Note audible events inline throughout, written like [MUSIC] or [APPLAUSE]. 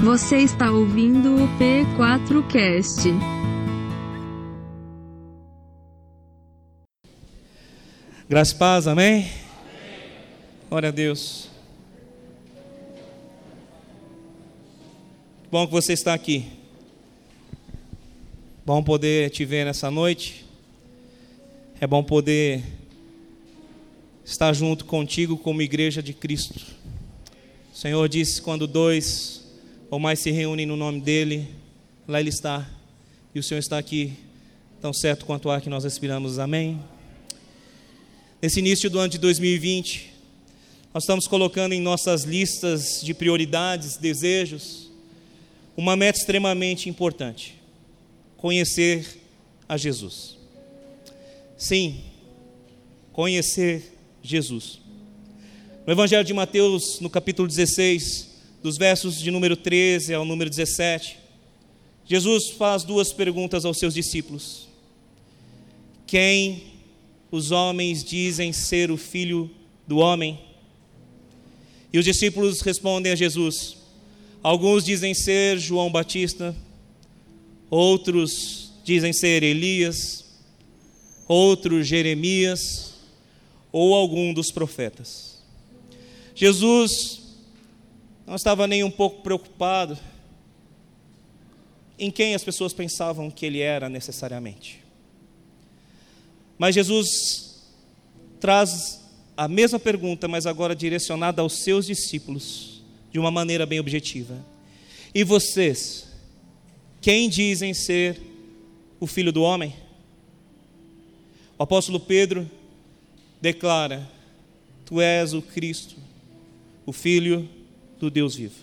Você está ouvindo o P4Cast. Graças e paz, amém? amém? Glória a Deus. Bom que você está aqui. Bom poder te ver nessa noite. É bom poder estar junto contigo como igreja de Cristo. O Senhor disse: quando dois ou mais se reúnem no nome dEle, lá Ele está. E o Senhor está aqui, tão certo quanto ar que nós respiramos. Amém. Nesse início do ano de 2020, nós estamos colocando em nossas listas de prioridades, desejos, uma meta extremamente importante: conhecer a Jesus. Sim, conhecer Jesus. No Evangelho de Mateus, no capítulo 16, dos versos de número 13 ao número 17, Jesus faz duas perguntas aos seus discípulos: Quem os homens dizem ser o filho do homem? E os discípulos respondem a Jesus: Alguns dizem ser João Batista, outros dizem ser Elias, outros Jeremias ou algum dos profetas. Jesus não estava nem um pouco preocupado em quem as pessoas pensavam que ele era necessariamente. Mas Jesus traz a mesma pergunta, mas agora direcionada aos seus discípulos, de uma maneira bem objetiva. E vocês, quem dizem ser o filho do homem? O apóstolo Pedro declara: Tu és o Cristo, o Filho do Deus vivo.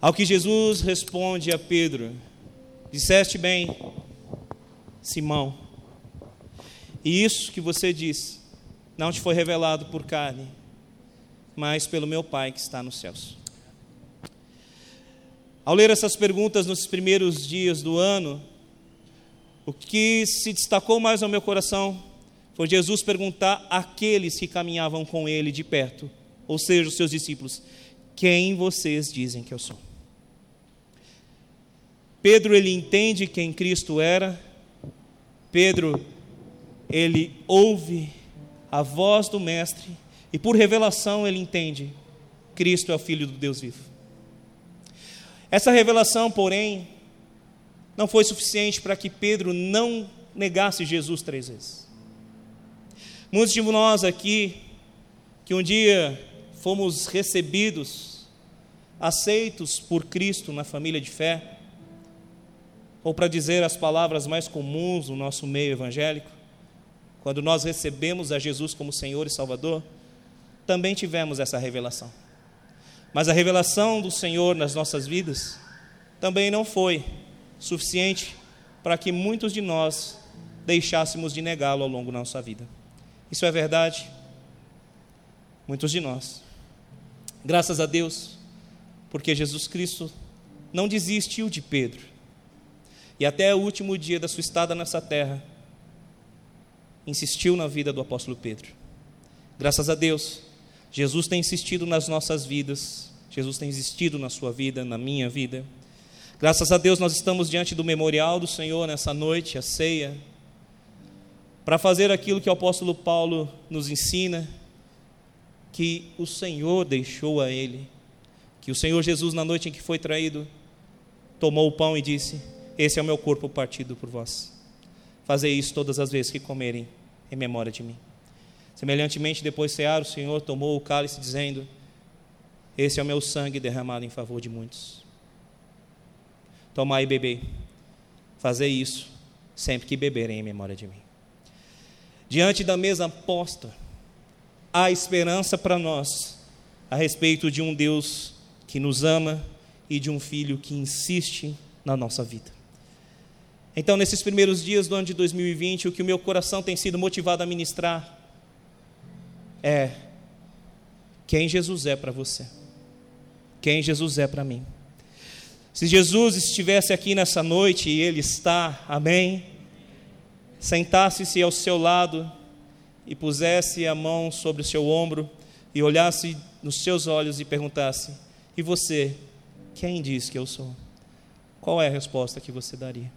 Ao que Jesus responde a Pedro: Disseste bem, Simão. E isso que você disse não te foi revelado por carne, mas pelo meu Pai que está nos céus. Ao ler essas perguntas nos primeiros dias do ano, o que se destacou mais ao meu coração foi Jesus perguntar àqueles que caminhavam com ele de perto, ou seja, os seus discípulos: Quem vocês dizem que eu sou? Pedro ele entende quem Cristo era Pedro, ele ouve a voz do Mestre e por revelação ele entende: Cristo é o Filho do Deus vivo. Essa revelação, porém, não foi suficiente para que Pedro não negasse Jesus três vezes. Muitos de nós aqui, que um dia fomos recebidos, aceitos por Cristo na família de fé, ou para dizer as palavras mais comuns no nosso meio evangélico, quando nós recebemos a Jesus como Senhor e Salvador, também tivemos essa revelação. Mas a revelação do Senhor nas nossas vidas também não foi suficiente para que muitos de nós deixássemos de negá-lo ao longo da nossa vida. Isso é verdade? Muitos de nós. Graças a Deus, porque Jesus Cristo não desistiu de Pedro e até o último dia da sua estada nessa terra, insistiu na vida do apóstolo Pedro. Graças a Deus, Jesus tem insistido nas nossas vidas, Jesus tem insistido na sua vida, na minha vida. Graças a Deus, nós estamos diante do memorial do Senhor nessa noite, a ceia, para fazer aquilo que o apóstolo Paulo nos ensina, que o Senhor deixou a ele, que o Senhor Jesus, na noite em que foi traído, tomou o pão e disse: esse é o meu corpo partido por vós. Fazei isso todas as vezes que comerem em memória de mim. Semelhantemente, depois de cear, o Senhor tomou o cálice, dizendo: Esse é o meu sangue derramado em favor de muitos. Tomai e bebei. Fazei isso sempre que beberem em memória de mim. Diante da mesa posta, há esperança para nós a respeito de um Deus que nos ama e de um filho que insiste na nossa vida. Então, nesses primeiros dias do ano de 2020, o que o meu coração tem sido motivado a ministrar é quem Jesus é para você, quem Jesus é para mim. Se Jesus estivesse aqui nessa noite, e Ele está, amém, sentasse-se ao seu lado e pusesse a mão sobre o seu ombro e olhasse nos seus olhos e perguntasse: E você, quem diz que eu sou? Qual é a resposta que você daria?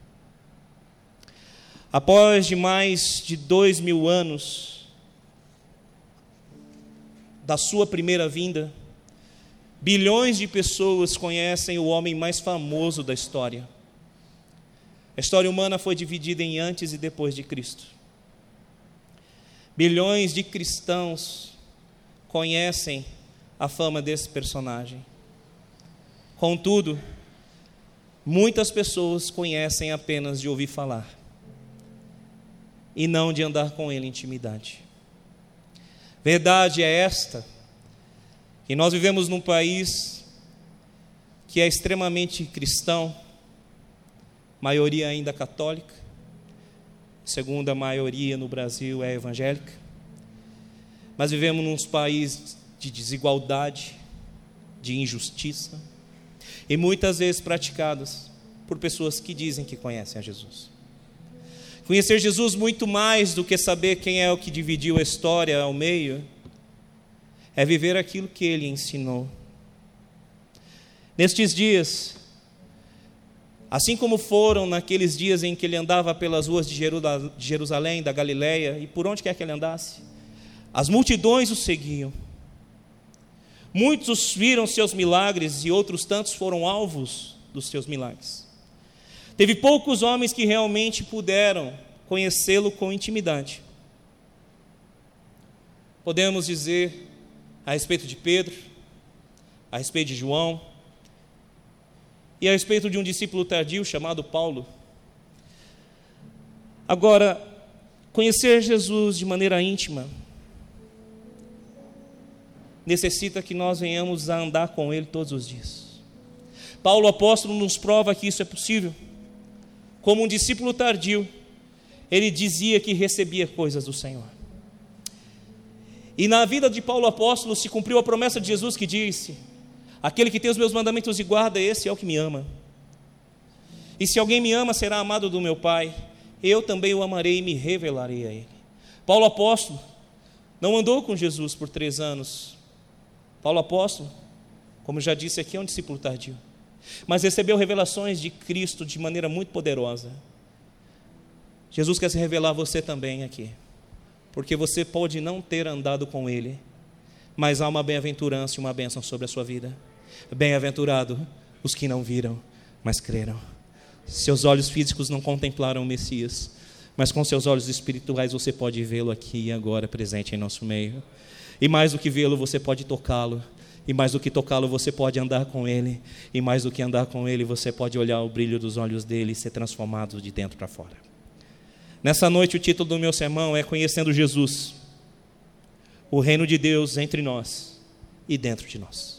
Após de mais de dois mil anos da sua primeira vinda, bilhões de pessoas conhecem o homem mais famoso da história. A história humana foi dividida em antes e depois de Cristo. Bilhões de cristãos conhecem a fama desse personagem. Contudo, muitas pessoas conhecem apenas de ouvir falar e não de andar com ele em intimidade. Verdade é esta, que nós vivemos num país que é extremamente cristão, maioria ainda católica, segunda maioria no Brasil é evangélica, mas vivemos num país de desigualdade, de injustiça, e muitas vezes praticadas por pessoas que dizem que conhecem a Jesus. Conhecer Jesus muito mais do que saber quem é o que dividiu a história ao meio, é viver aquilo que ele ensinou. Nestes dias, assim como foram naqueles dias em que ele andava pelas ruas de Jerusalém, da Galileia, e por onde quer que ele andasse, as multidões o seguiam. Muitos viram seus milagres e outros tantos foram alvos dos seus milagres. Teve poucos homens que realmente puderam conhecê-lo com intimidade. Podemos dizer a respeito de Pedro, a respeito de João e a respeito de um discípulo tardio chamado Paulo. Agora, conhecer Jesus de maneira íntima necessita que nós venhamos a andar com Ele todos os dias. Paulo apóstolo nos prova que isso é possível como um discípulo tardio, ele dizia que recebia coisas do Senhor. E na vida de Paulo apóstolo se cumpriu a promessa de Jesus que disse: Aquele que tem os meus mandamentos e guarda, esse é o que me ama. E se alguém me ama, será amado do meu Pai. Eu também o amarei e me revelarei a ele. Paulo apóstolo não andou com Jesus por três anos. Paulo apóstolo, como já disse aqui, é um discípulo tardio mas recebeu revelações de Cristo de maneira muito poderosa. Jesus quer se revelar a você também aqui, porque você pode não ter andado com Ele, mas há uma bem-aventurança e uma bênção sobre a sua vida. Bem-aventurado os que não viram, mas creram. Seus olhos físicos não contemplaram o Messias, mas com seus olhos espirituais você pode vê-lo aqui e agora presente em nosso meio. E mais do que vê-lo, você pode tocá-lo e mais do que tocá-lo, você pode andar com ele. E mais do que andar com ele, você pode olhar o brilho dos olhos dele e ser transformado de dentro para fora. Nessa noite, o título do meu sermão é Conhecendo Jesus, o reino de Deus entre nós e dentro de nós.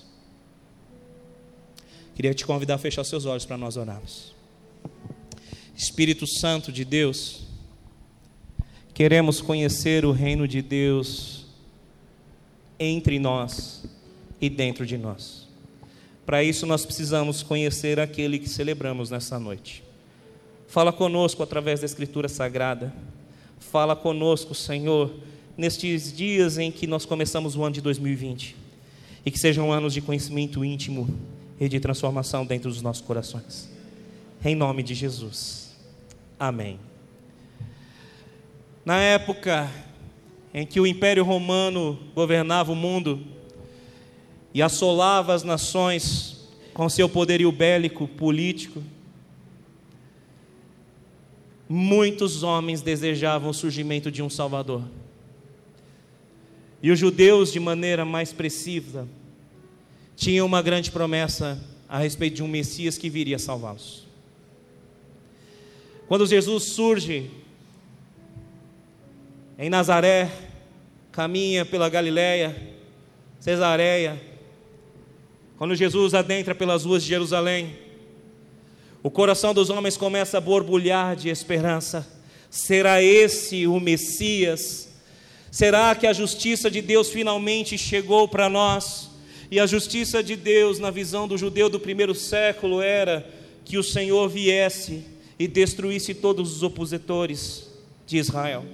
Queria te convidar a fechar seus olhos para nós orarmos. Espírito Santo de Deus, queremos conhecer o reino de Deus entre nós e dentro de nós. Para isso, nós precisamos conhecer aquele que celebramos nessa noite. Fala conosco através da Escritura Sagrada. Fala conosco, Senhor, nestes dias em que nós começamos o ano de 2020. E que sejam anos de conhecimento íntimo e de transformação dentro dos nossos corações. Em nome de Jesus. Amém. Na época em que o Império Romano governava o mundo, e assolava as nações com seu poderio bélico, político. Muitos homens desejavam o surgimento de um Salvador. E os judeus, de maneira mais precisa, tinham uma grande promessa a respeito de um Messias que viria salvá-los. Quando Jesus surge em Nazaré, caminha pela Galiléia, Cesareia, quando Jesus adentra pelas ruas de Jerusalém, o coração dos homens começa a borbulhar de esperança. Será esse o Messias? Será que a justiça de Deus finalmente chegou para nós? E a justiça de Deus, na visão do judeu do primeiro século, era que o Senhor viesse e destruísse todos os opositores de Israel,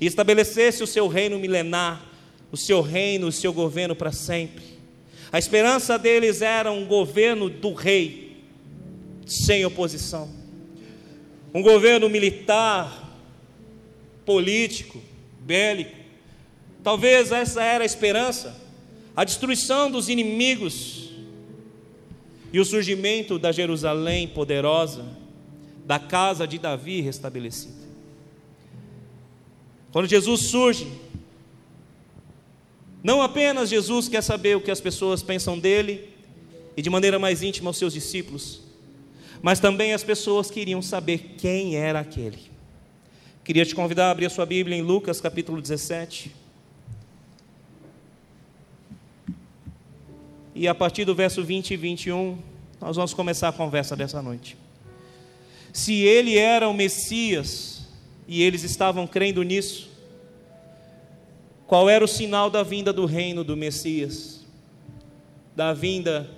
e estabelecesse o seu reino milenar, o seu reino, o seu governo para sempre. A esperança deles era um governo do rei, sem oposição. Um governo militar, político, bélico. Talvez essa era a esperança, a destruição dos inimigos e o surgimento da Jerusalém poderosa, da casa de Davi restabelecida. Quando Jesus surge, não apenas Jesus quer saber o que as pessoas pensam dele e de maneira mais íntima os seus discípulos, mas também as pessoas queriam saber quem era aquele. Queria te convidar a abrir a sua Bíblia em Lucas capítulo 17. E a partir do verso 20 e 21, nós vamos começar a conversa dessa noite. Se ele era o Messias e eles estavam crendo nisso, qual era o sinal da vinda do reino do Messias? Da vinda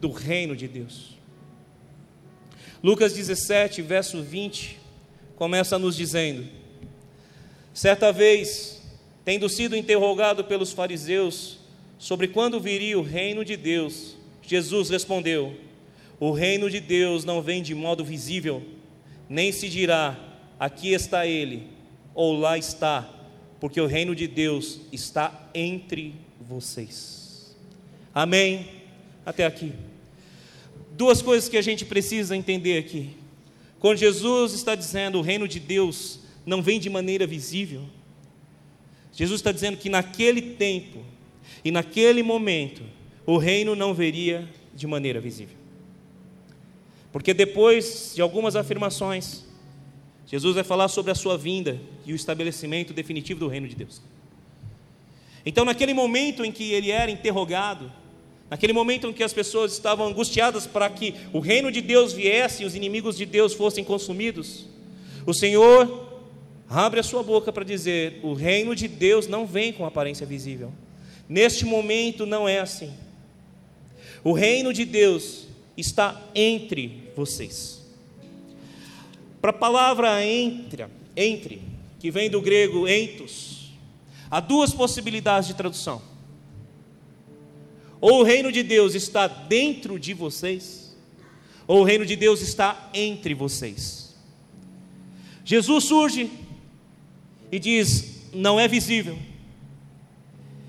do reino de Deus. Lucas 17, verso 20, começa nos dizendo: Certa vez, tendo sido interrogado pelos fariseus sobre quando viria o reino de Deus, Jesus respondeu: O reino de Deus não vem de modo visível, nem se dirá: aqui está ele, ou lá está, porque o reino de Deus está entre vocês. Amém? Até aqui. Duas coisas que a gente precisa entender aqui. Quando Jesus está dizendo o reino de Deus não vem de maneira visível, Jesus está dizendo que naquele tempo e naquele momento o reino não veria de maneira visível. Porque depois de algumas afirmações, Jesus vai falar sobre a sua vinda e o estabelecimento definitivo do reino de Deus. Então, naquele momento em que ele era interrogado, naquele momento em que as pessoas estavam angustiadas para que o reino de Deus viesse e os inimigos de Deus fossem consumidos, o Senhor abre a sua boca para dizer: o reino de Deus não vem com aparência visível. Neste momento não é assim. O reino de Deus está entre vocês. Para a palavra entre, entre, que vem do grego entos, há duas possibilidades de tradução. Ou o reino de Deus está dentro de vocês, ou o reino de Deus está entre vocês. Jesus surge e diz: não é visível,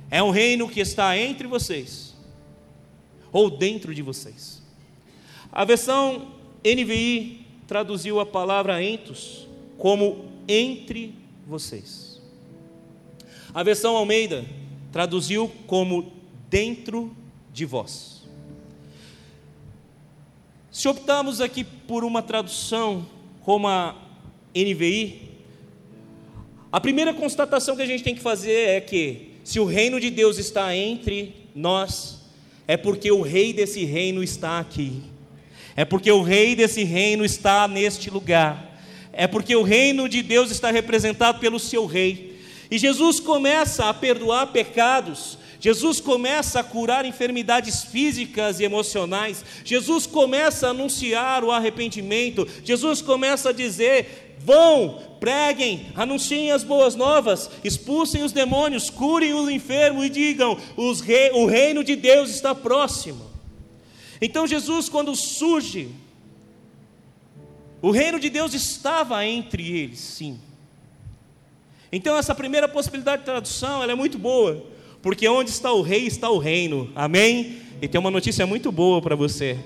é um reino que está entre vocês, ou dentro de vocês. A versão NVI traduziu a palavra entos como entre vocês. A versão Almeida traduziu como dentro de vós. Se optarmos aqui por uma tradução como a NVI, a primeira constatação que a gente tem que fazer é que se o reino de Deus está entre nós, é porque o rei desse reino está aqui. É porque o rei desse reino está neste lugar. É porque o reino de Deus está representado pelo seu rei. E Jesus começa a perdoar pecados, Jesus começa a curar enfermidades físicas e emocionais, Jesus começa a anunciar o arrependimento, Jesus começa a dizer: vão, preguem, anunciem as boas novas, expulsem os demônios, curem o enfermo e digam: rei, o reino de Deus está próximo. Então Jesus, quando surge, o reino de Deus estava entre eles, sim. Então essa primeira possibilidade de tradução, ela é muito boa, porque onde está o rei está o reino. Amém? E tem uma notícia muito boa para você.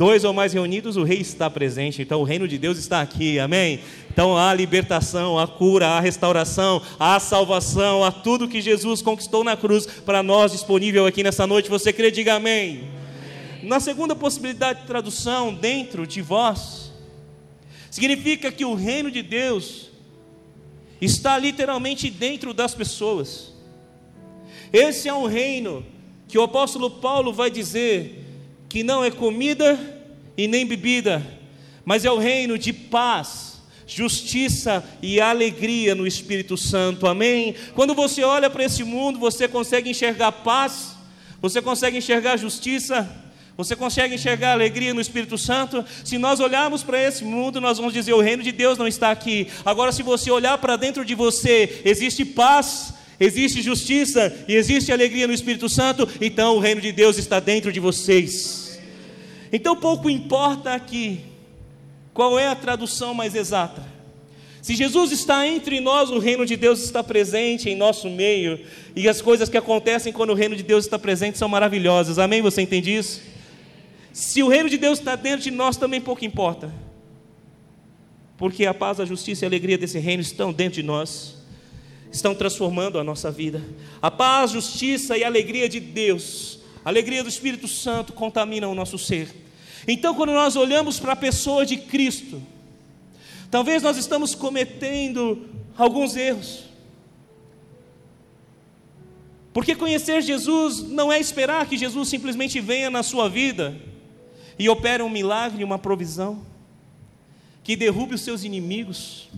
Dois ou mais reunidos, o rei está presente. Então o reino de Deus está aqui. Amém? Então há libertação, há cura, há restauração, há salvação, há tudo que Jesus conquistou na cruz para nós disponível aqui nessa noite. Você crê? Diga amém. Na segunda possibilidade de tradução, dentro de vós, significa que o reino de Deus está literalmente dentro das pessoas. Esse é um reino que o apóstolo Paulo vai dizer que não é comida e nem bebida, mas é o reino de paz, justiça e alegria no Espírito Santo. Amém? Quando você olha para esse mundo, você consegue enxergar paz, você consegue enxergar justiça, você consegue enxergar alegria no Espírito Santo? Se nós olharmos para esse mundo, nós vamos dizer: o reino de Deus não está aqui. Agora, se você olhar para dentro de você, existe paz, existe justiça e existe alegria no Espírito Santo, então o reino de Deus está dentro de vocês. Então pouco importa aqui qual é a tradução mais exata. Se Jesus está entre nós, o reino de Deus está presente em nosso meio, e as coisas que acontecem quando o reino de Deus está presente são maravilhosas. Amém? Você entende isso? Se o reino de Deus está dentro de nós, também pouco importa. Porque a paz, a justiça e a alegria desse reino estão dentro de nós estão transformando a nossa vida. A paz, justiça e alegria de Deus, a alegria do Espírito Santo contaminam o nosso ser. Então, quando nós olhamos para a pessoa de Cristo, talvez nós estamos cometendo alguns erros. Porque conhecer Jesus não é esperar que Jesus simplesmente venha na sua vida e opere um milagre, uma provisão, que derrube os seus inimigos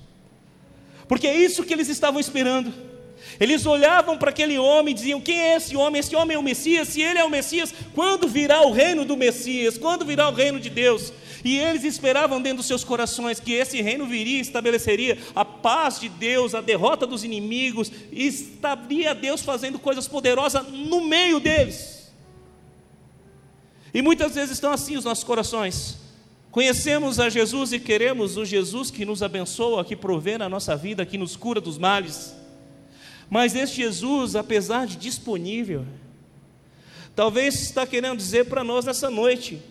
porque é isso que eles estavam esperando. Eles olhavam para aquele homem e diziam: Quem é esse homem? Esse homem é o Messias. Se ele é o Messias, quando virá o reino do Messias? Quando virá o reino de Deus? E eles esperavam dentro dos seus corações que esse reino viria e estabeleceria a paz de Deus, a derrota dos inimigos, e estaria Deus fazendo coisas poderosas no meio deles. E muitas vezes estão assim os nossos corações. Conhecemos a Jesus e queremos o Jesus que nos abençoa, que provê na nossa vida, que nos cura dos males. Mas este Jesus, apesar de disponível, talvez está querendo dizer para nós nessa noite: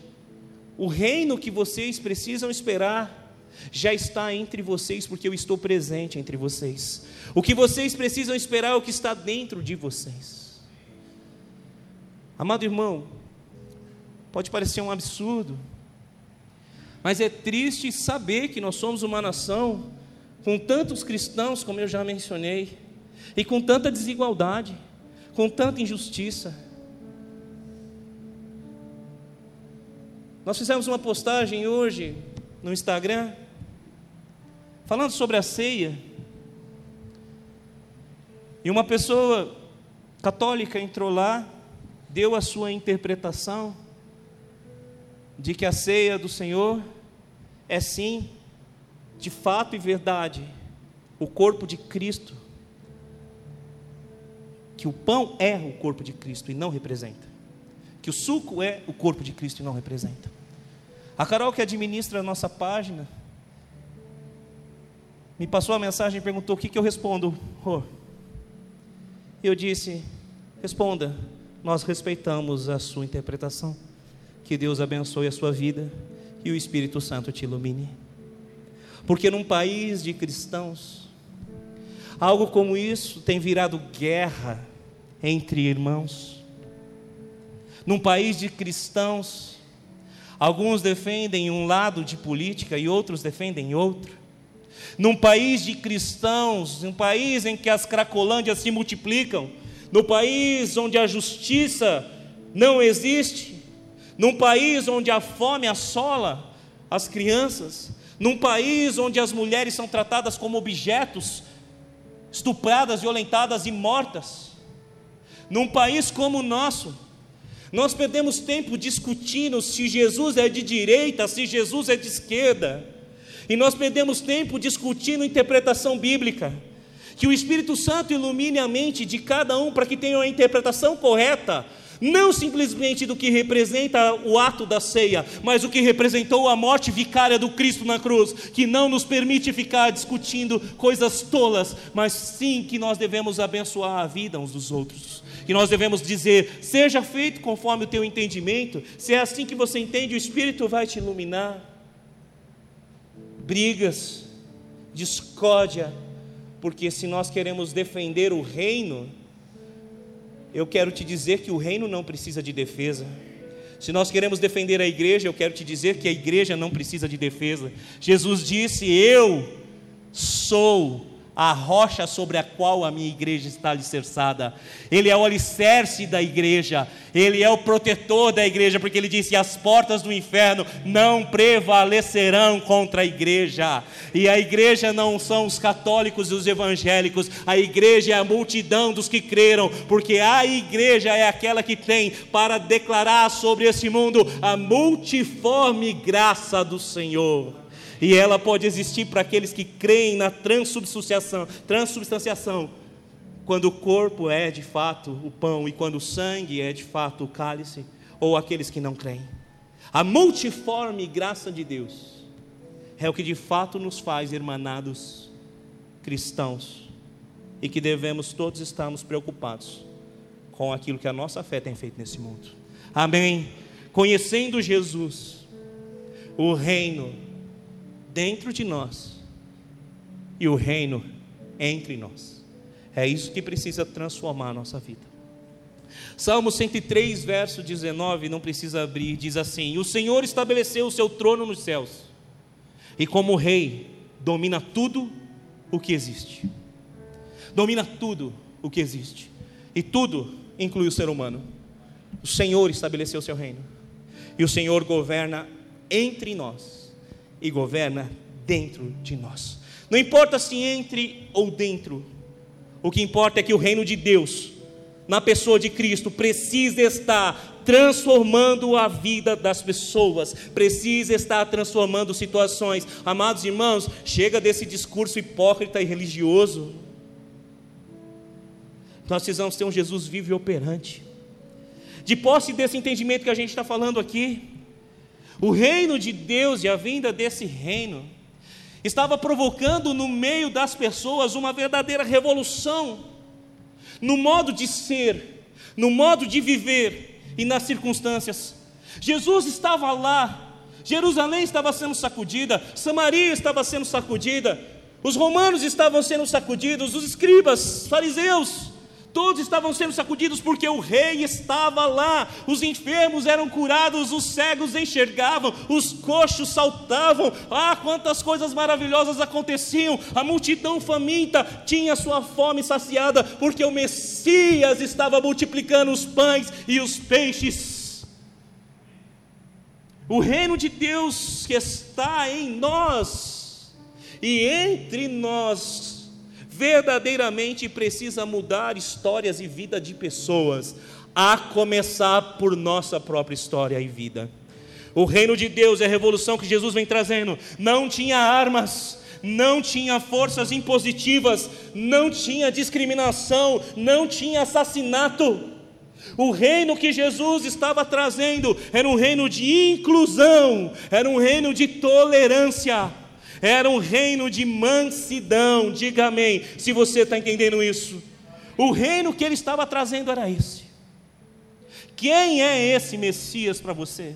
o reino que vocês precisam esperar já está entre vocês, porque eu estou presente entre vocês. O que vocês precisam esperar é o que está dentro de vocês. Amado irmão, pode parecer um absurdo, mas é triste saber que nós somos uma nação com tantos cristãos, como eu já mencionei, e com tanta desigualdade, com tanta injustiça. Nós fizemos uma postagem hoje no Instagram, falando sobre a ceia, e uma pessoa católica entrou lá, deu a sua interpretação, de que a ceia do Senhor é sim, de fato e verdade, o corpo de Cristo. Que o pão é o corpo de Cristo e não representa. Que o suco é o corpo de Cristo e não representa. A Carol, que administra a nossa página, me passou a mensagem e perguntou o que, que eu respondo. Oh. Eu disse: responda, nós respeitamos a sua interpretação. Que Deus abençoe a sua vida e o Espírito Santo te ilumine. Porque num país de cristãos, algo como isso tem virado guerra entre irmãos. Num país de cristãos, alguns defendem um lado de política e outros defendem outro. Num país de cristãos, um país em que as cracolândias se multiplicam, no país onde a justiça não existe, num país onde a fome assola as crianças, num país onde as mulheres são tratadas como objetos, estupradas, violentadas e mortas, num país como o nosso, nós perdemos tempo discutindo se Jesus é de direita, se Jesus é de esquerda, e nós perdemos tempo discutindo interpretação bíblica. Que o Espírito Santo ilumine a mente de cada um para que tenha a interpretação correta não simplesmente do que representa o ato da ceia, mas o que representou a morte vicária do Cristo na cruz, que não nos permite ficar discutindo coisas tolas, mas sim que nós devemos abençoar a vida uns dos outros. Que nós devemos dizer: seja feito conforme o teu entendimento, se é assim que você entende, o Espírito vai te iluminar. Brigas, discórdia, porque se nós queremos defender o reino, eu quero te dizer que o reino não precisa de defesa. Se nós queremos defender a igreja, eu quero te dizer que a igreja não precisa de defesa. Jesus disse: Eu sou a rocha sobre a qual a minha igreja está alicerçada. Ele é o alicerce da igreja, ele é o protetor da igreja, porque ele disse: as portas do inferno não prevalecerão contra a igreja. E a igreja não são os católicos e os evangélicos, a igreja é a multidão dos que creram, porque a igreja é aquela que tem para declarar sobre esse mundo a multiforme graça do Senhor e ela pode existir para aqueles que creem na transubstanciação, transubstanciação quando o corpo é de fato o pão e quando o sangue é de fato o cálice, ou aqueles que não creem. A multiforme graça de Deus é o que de fato nos faz irmanados cristãos e que devemos todos estarmos preocupados com aquilo que a nossa fé tem feito nesse mundo. Amém. Conhecendo Jesus, o reino dentro de nós e o reino entre nós. É isso que precisa transformar a nossa vida. Salmo 103, verso 19, não precisa abrir, diz assim: O Senhor estabeleceu o seu trono nos céus, e como rei, domina tudo o que existe. Domina tudo o que existe, e tudo inclui o ser humano. O Senhor estabeleceu o seu reino, e o Senhor governa entre nós, e governa dentro de nós. Não importa se entre ou dentro, o que importa é que o reino de Deus, na pessoa de Cristo, precisa estar transformando a vida das pessoas, precisa estar transformando situações. Amados irmãos, chega desse discurso hipócrita e religioso. Nós precisamos ter um Jesus vivo e operante. De posse desse entendimento que a gente está falando aqui, o reino de Deus e a vinda desse reino estava provocando no meio das pessoas uma verdadeira revolução no modo de ser, no modo de viver e nas circunstâncias. Jesus estava lá, Jerusalém estava sendo sacudida, Samaria estava sendo sacudida, os romanos estavam sendo sacudidos, os escribas, fariseus, Todos estavam sendo sacudidos porque o rei estava lá. Os enfermos eram curados, os cegos enxergavam, os coxos saltavam. Ah, quantas coisas maravilhosas aconteciam! A multidão faminta tinha sua fome saciada porque o Messias estava multiplicando os pães e os peixes. O reino de Deus que está em nós e entre nós verdadeiramente precisa mudar histórias e vida de pessoas, a começar por nossa própria história e vida. O reino de Deus é a revolução que Jesus vem trazendo. Não tinha armas, não tinha forças impositivas, não tinha discriminação, não tinha assassinato. O reino que Jesus estava trazendo era um reino de inclusão, era um reino de tolerância era um reino de mansidão, diga amém, se você está entendendo isso. O reino que ele estava trazendo era esse. Quem é esse Messias para você?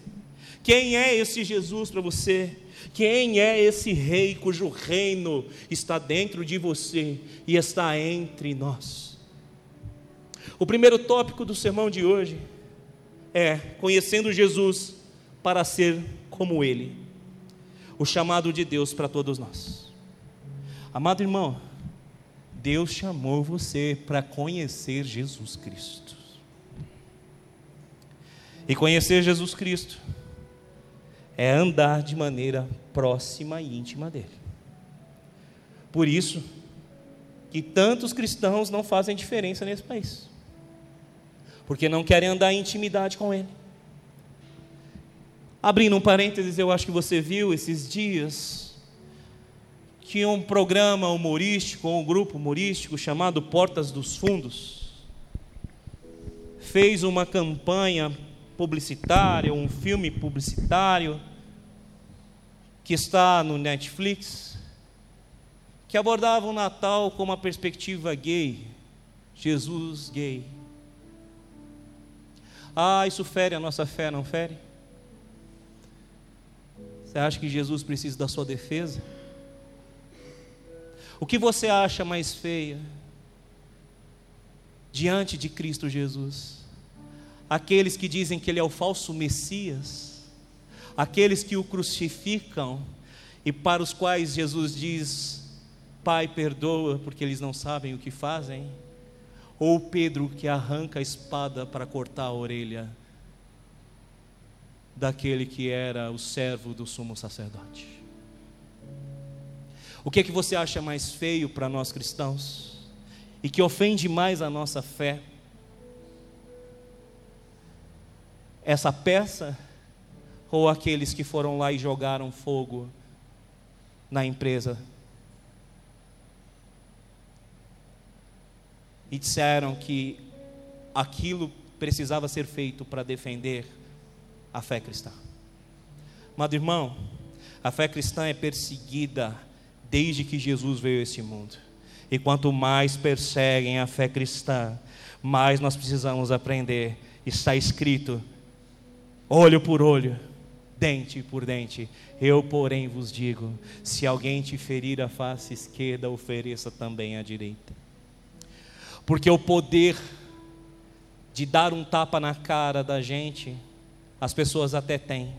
Quem é esse Jesus para você? Quem é esse rei cujo reino está dentro de você e está entre nós? O primeiro tópico do sermão de hoje é conhecendo Jesus para ser como ele o chamado de Deus para todos nós. Amado irmão, Deus chamou você para conhecer Jesus Cristo. E conhecer Jesus Cristo é andar de maneira próxima e íntima dele. Por isso que tantos cristãos não fazem diferença nesse país. Porque não querem andar em intimidade com ele. Abrindo um parênteses, eu acho que você viu esses dias que um programa humorístico, um grupo humorístico chamado Portas dos Fundos, fez uma campanha publicitária, um filme publicitário, que está no Netflix, que abordava o Natal com uma perspectiva gay, Jesus gay. Ah, isso fere a nossa fé, não fere? Você acha que Jesus precisa da sua defesa? O que você acha mais feia? Diante de Cristo Jesus? Aqueles que dizem que Ele é o falso Messias, aqueles que o crucificam. E para os quais Jesus diz: Pai, perdoa, porque eles não sabem o que fazem, ou Pedro que arranca a espada para cortar a orelha daquele que era o servo do sumo sacerdote. O que é que você acha mais feio para nós cristãos e que ofende mais a nossa fé? Essa peça ou aqueles que foram lá e jogaram fogo na empresa? e disseram que aquilo precisava ser feito para defender a fé cristã. Amado irmão, a fé cristã é perseguida desde que Jesus veio a esse mundo. E quanto mais perseguem a fé cristã, mais nós precisamos aprender. Está escrito, olho por olho, dente por dente. Eu, porém, vos digo: se alguém te ferir a face esquerda, ofereça também a direita. Porque o poder de dar um tapa na cara da gente, as pessoas até têm.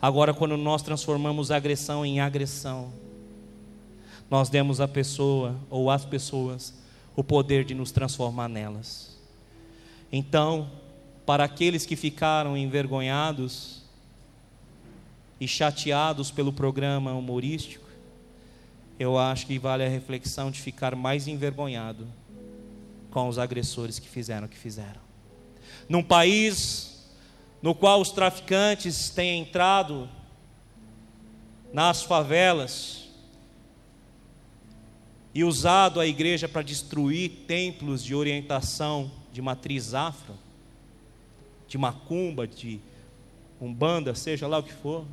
Agora, quando nós transformamos agressão em agressão, nós demos à pessoa ou às pessoas o poder de nos transformar nelas. Então, para aqueles que ficaram envergonhados e chateados pelo programa humorístico, eu acho que vale a reflexão de ficar mais envergonhado com os agressores que fizeram o que fizeram. Num país no qual os traficantes têm entrado nas favelas e usado a igreja para destruir templos de orientação de matriz afro, de macumba, de umbanda, seja lá o que for.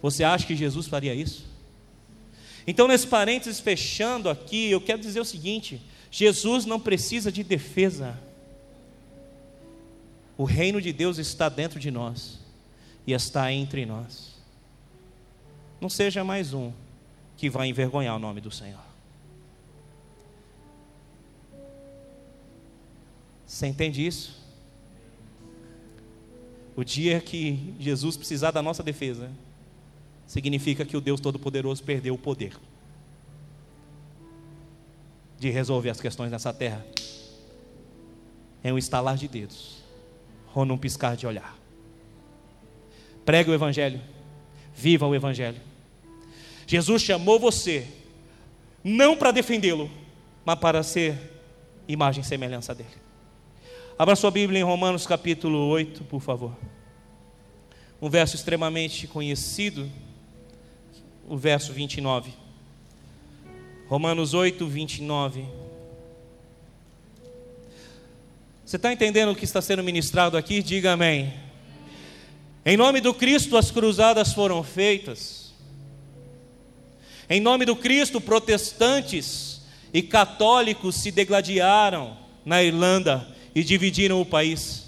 Você acha que Jesus faria isso? Então, nesse parênteses fechando aqui, eu quero dizer o seguinte: Jesus não precisa de defesa. O reino de Deus está dentro de nós e está entre nós. Não seja mais um que vai envergonhar o nome do Senhor. Você entende isso? O dia que Jesus precisar da nossa defesa, significa que o Deus Todo-Poderoso perdeu o poder de resolver as questões nessa terra. É um estalar de dedos ou num piscar de olhar. Pregue o Evangelho, viva o Evangelho. Jesus chamou você, não para defendê-lo, mas para ser imagem e semelhança dele. Abra sua Bíblia em Romanos capítulo 8, por favor. Um verso extremamente conhecido, o verso 29. Romanos 8, 29. Você está entendendo o que está sendo ministrado aqui? Diga amém. Em nome do Cristo, as cruzadas foram feitas. Em nome do Cristo, protestantes e católicos se degladiaram na Irlanda e dividiram o país.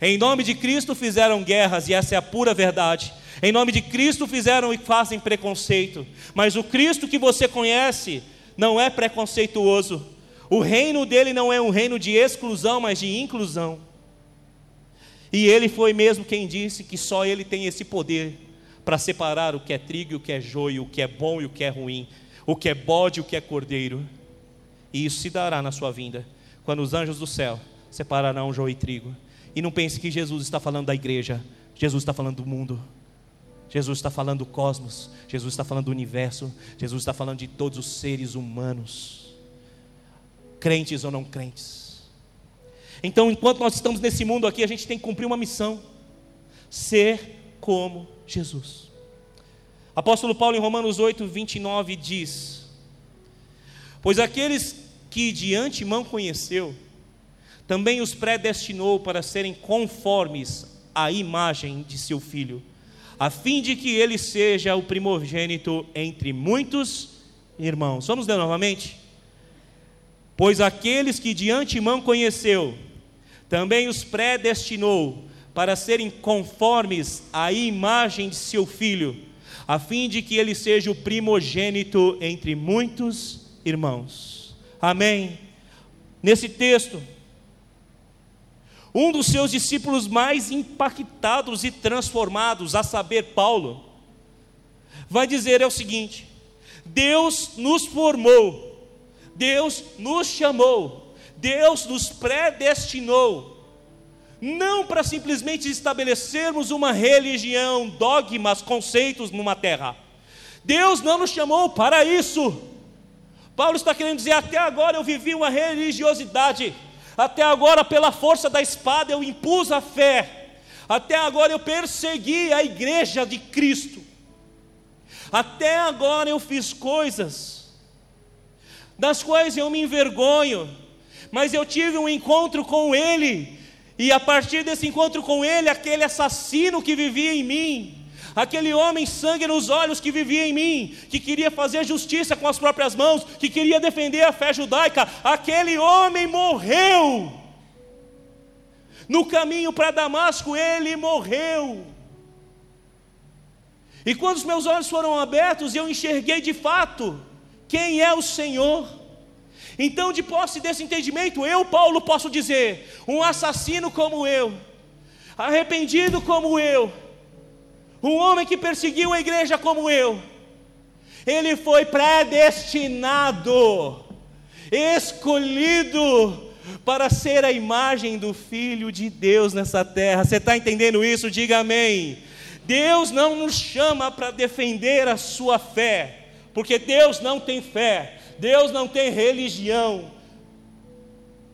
Em nome de Cristo fizeram guerras, e essa é a pura verdade. Em nome de Cristo fizeram e fazem preconceito. Mas o Cristo que você conhece não é preconceituoso. O reino dele não é um reino de exclusão, mas de inclusão. E ele foi mesmo quem disse que só ele tem esse poder para separar o que é trigo e o que é joio, o que é bom e o que é ruim, o que é bode e o que é cordeiro. E isso se dará na sua vinda, quando os anjos do céu separarão joio e trigo. E não pense que Jesus está falando da igreja, Jesus está falando do mundo. Jesus está falando do cosmos, Jesus está falando do universo, Jesus está falando de todos os seres humanos crentes ou não crentes. Então, enquanto nós estamos nesse mundo aqui, a gente tem que cumprir uma missão: ser como Jesus. Apóstolo Paulo, em Romanos 8, 29, diz: Pois aqueles que de antemão conheceu, também os predestinou para serem conformes à imagem de seu filho, a fim de que ele seja o primogênito entre muitos irmãos. Vamos ler novamente? Pois aqueles que de antemão conheceu, também os predestinou para serem conformes à imagem de seu filho, a fim de que ele seja o primogênito entre muitos irmãos. Amém. Nesse texto, um dos seus discípulos mais impactados e transformados, a saber, Paulo, vai dizer é o seguinte: Deus nos formou Deus nos chamou, Deus nos predestinou, não para simplesmente estabelecermos uma religião, dogmas, conceitos numa terra. Deus não nos chamou para isso. Paulo está querendo dizer: até agora eu vivi uma religiosidade, até agora, pela força da espada, eu impus a fé, até agora eu persegui a igreja de Cristo, até agora eu fiz coisas das quais eu me envergonho, mas eu tive um encontro com Ele, e a partir desse encontro com Ele, aquele assassino que vivia em mim, aquele homem sangue nos olhos que vivia em mim, que queria fazer justiça com as próprias mãos, que queria defender a fé judaica, aquele homem morreu. No caminho para Damasco, ele morreu. E quando os meus olhos foram abertos, eu enxerguei de fato quem é o Senhor. Então, de posse desse entendimento, eu, Paulo, posso dizer: um assassino como eu, arrependido como eu, um homem que perseguiu a igreja como eu, ele foi predestinado, escolhido para ser a imagem do Filho de Deus nessa terra. Você está entendendo isso? Diga amém. Deus não nos chama para defender a sua fé, porque Deus não tem fé, Deus não tem religião.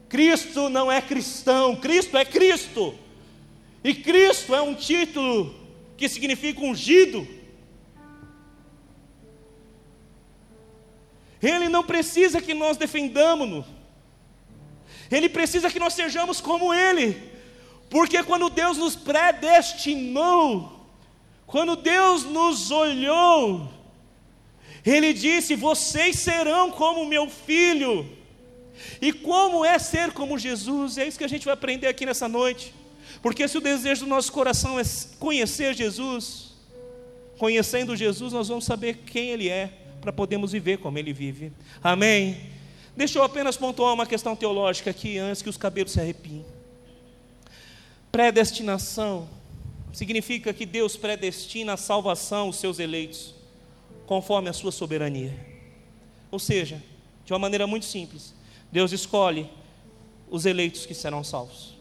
Cristo não é cristão, Cristo é Cristo. E Cristo é um título que significa ungido. Ele não precisa que nós defendamos-no. Ele precisa que nós sejamos como Ele. Porque quando Deus nos predestinou, quando Deus nos olhou, Ele disse: Vocês serão como meu filho. E como é ser como Jesus? É isso que a gente vai aprender aqui nessa noite. Porque se o desejo do nosso coração é conhecer Jesus, conhecendo Jesus, nós vamos saber quem Ele é, para podermos viver como Ele vive. Amém? Deixa eu apenas pontuar uma questão teológica aqui, antes que os cabelos se arrepiem. Predestinação significa que Deus predestina a salvação aos seus eleitos, conforme a sua soberania. Ou seja, de uma maneira muito simples, Deus escolhe os eleitos que serão salvos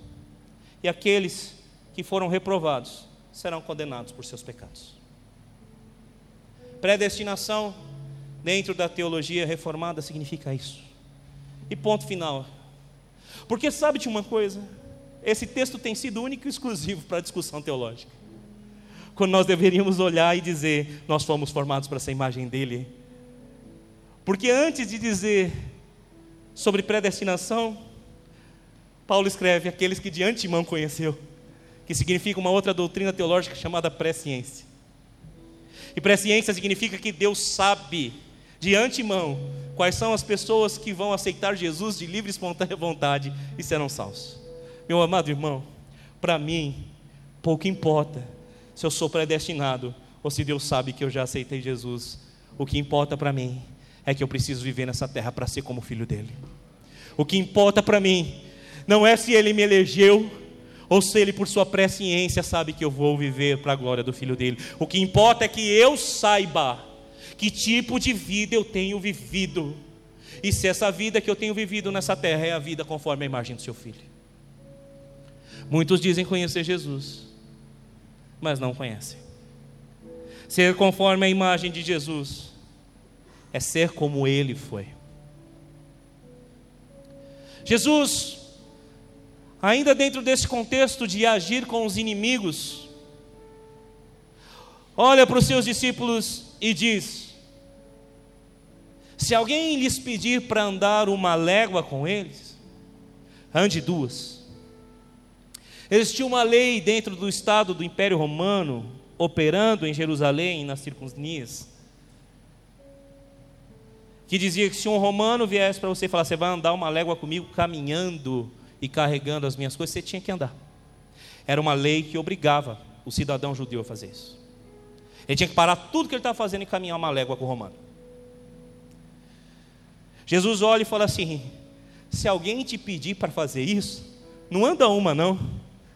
e aqueles que foram reprovados serão condenados por seus pecados. Predestinação, dentro da teologia reformada, significa isso. E ponto final. Porque sabe de uma coisa? Esse texto tem sido único e exclusivo para a discussão teológica. Quando nós deveríamos olhar e dizer, nós fomos formados para essa imagem dele. Porque antes de dizer sobre predestinação, Paulo escreve: aqueles que de antemão conheceu, que significa uma outra doutrina teológica chamada presciência. E presciência significa que Deus sabe de antemão quais são as pessoas que vão aceitar Jesus de livre e espontânea vontade e serão salvos. Meu amado irmão, para mim, pouco importa se eu sou predestinado ou se Deus sabe que eu já aceitei Jesus. O que importa para mim é que eu preciso viver nessa terra para ser como filho dele. O que importa para mim não é se ele me elegeu ou se ele, por sua presciência, sabe que eu vou viver para a glória do filho dele. O que importa é que eu saiba que tipo de vida eu tenho vivido. E se essa vida que eu tenho vivido nessa terra é a vida conforme a imagem do seu filho. Muitos dizem conhecer Jesus, mas não conhecem. Ser conforme a imagem de Jesus é ser como ele foi. Jesus ainda dentro desse contexto de agir com os inimigos, olha para os seus discípulos e diz: Se alguém lhes pedir para andar uma légua com eles, ande duas. Existia uma lei dentro do Estado do Império Romano, operando em Jerusalém, nas circunstâncias, que dizia que se um romano viesse para você e falar, você vai andar uma légua comigo caminhando, e carregando as minhas coisas, você tinha que andar. Era uma lei que obrigava o cidadão judeu a fazer isso. Ele tinha que parar tudo que ele estava fazendo e caminhar uma légua com o romano. Jesus olha e fala assim: se alguém te pedir para fazer isso, não anda uma, não,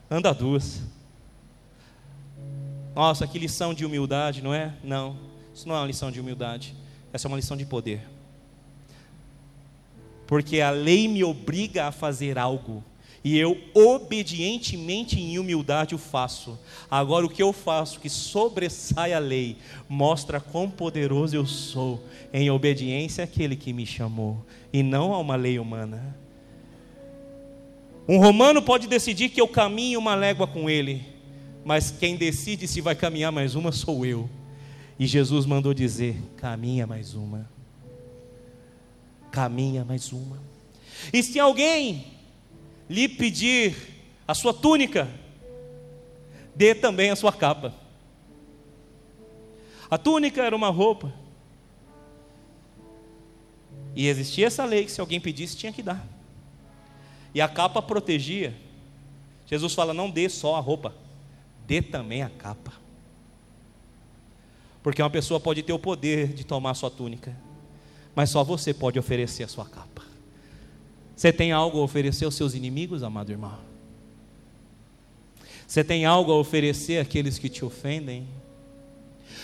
anda duas. Nossa, que lição de humildade, não é? Não, isso não é uma lição de humildade, essa é uma lição de poder porque a lei me obriga a fazer algo, e eu obedientemente em humildade o faço. Agora o que eu faço que sobressai a lei, mostra quão poderoso eu sou em obediência àquele que me chamou, e não a uma lei humana. Um romano pode decidir que eu caminhe uma légua com ele, mas quem decide se vai caminhar mais uma sou eu. E Jesus mandou dizer: caminha mais uma caminha mais uma. E se alguém lhe pedir a sua túnica, dê também a sua capa. A túnica era uma roupa. E existia essa lei que se alguém pedisse, tinha que dar. E a capa protegia. Jesus fala: não dê só a roupa, dê também a capa. Porque uma pessoa pode ter o poder de tomar a sua túnica, mas só você pode oferecer a sua capa. Você tem algo a oferecer aos seus inimigos, amado irmão? Você tem algo a oferecer àqueles que te ofendem?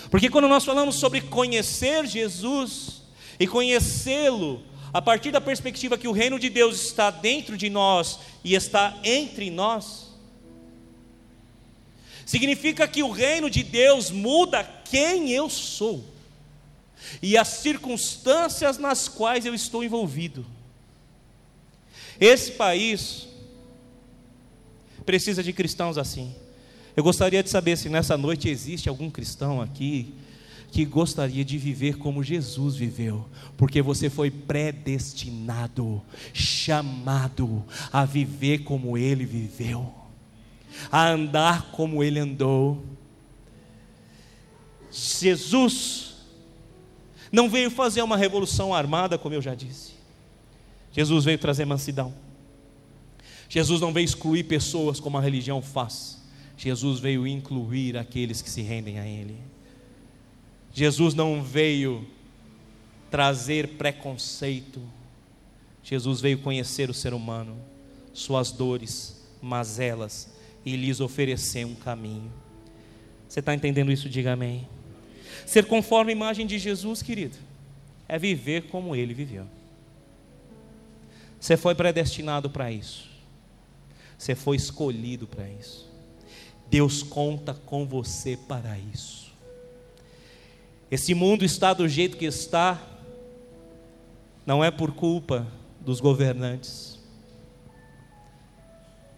Porque quando nós falamos sobre conhecer Jesus e conhecê-lo a partir da perspectiva que o reino de Deus está dentro de nós e está entre nós, significa que o reino de Deus muda quem eu sou e as circunstâncias nas quais eu estou envolvido. Esse país precisa de cristãos assim. Eu gostaria de saber se nessa noite existe algum cristão aqui que gostaria de viver como Jesus viveu, porque você foi predestinado, chamado a viver como ele viveu, a andar como ele andou. Jesus não veio fazer uma revolução armada, como eu já disse. Jesus veio trazer mansidão. Jesus não veio excluir pessoas como a religião faz. Jesus veio incluir aqueles que se rendem a Ele. Jesus não veio trazer preconceito. Jesus veio conhecer o ser humano, suas dores, mazelas, e lhes oferecer um caminho. Você está entendendo isso? Diga amém. Ser conforme a imagem de Jesus, querido, é viver como Ele viveu. Você foi predestinado para isso. Você foi escolhido para isso. Deus conta com você para isso. Esse mundo está do jeito que está, não é por culpa dos governantes.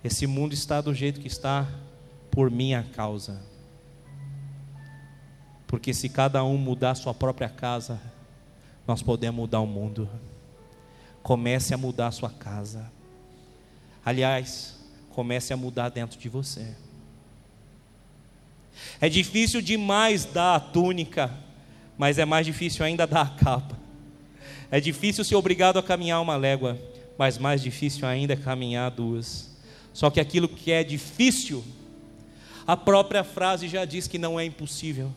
Esse mundo está do jeito que está por minha causa. Porque se cada um mudar sua própria casa, nós podemos mudar o mundo comece a mudar sua casa. Aliás, comece a mudar dentro de você. É difícil demais dar a túnica, mas é mais difícil ainda [LAUGHS] dar a capa. É difícil ser obrigado a caminhar uma légua, mas mais difícil ainda é caminhar duas. Só que aquilo que é difícil, a própria frase já diz que não é impossível.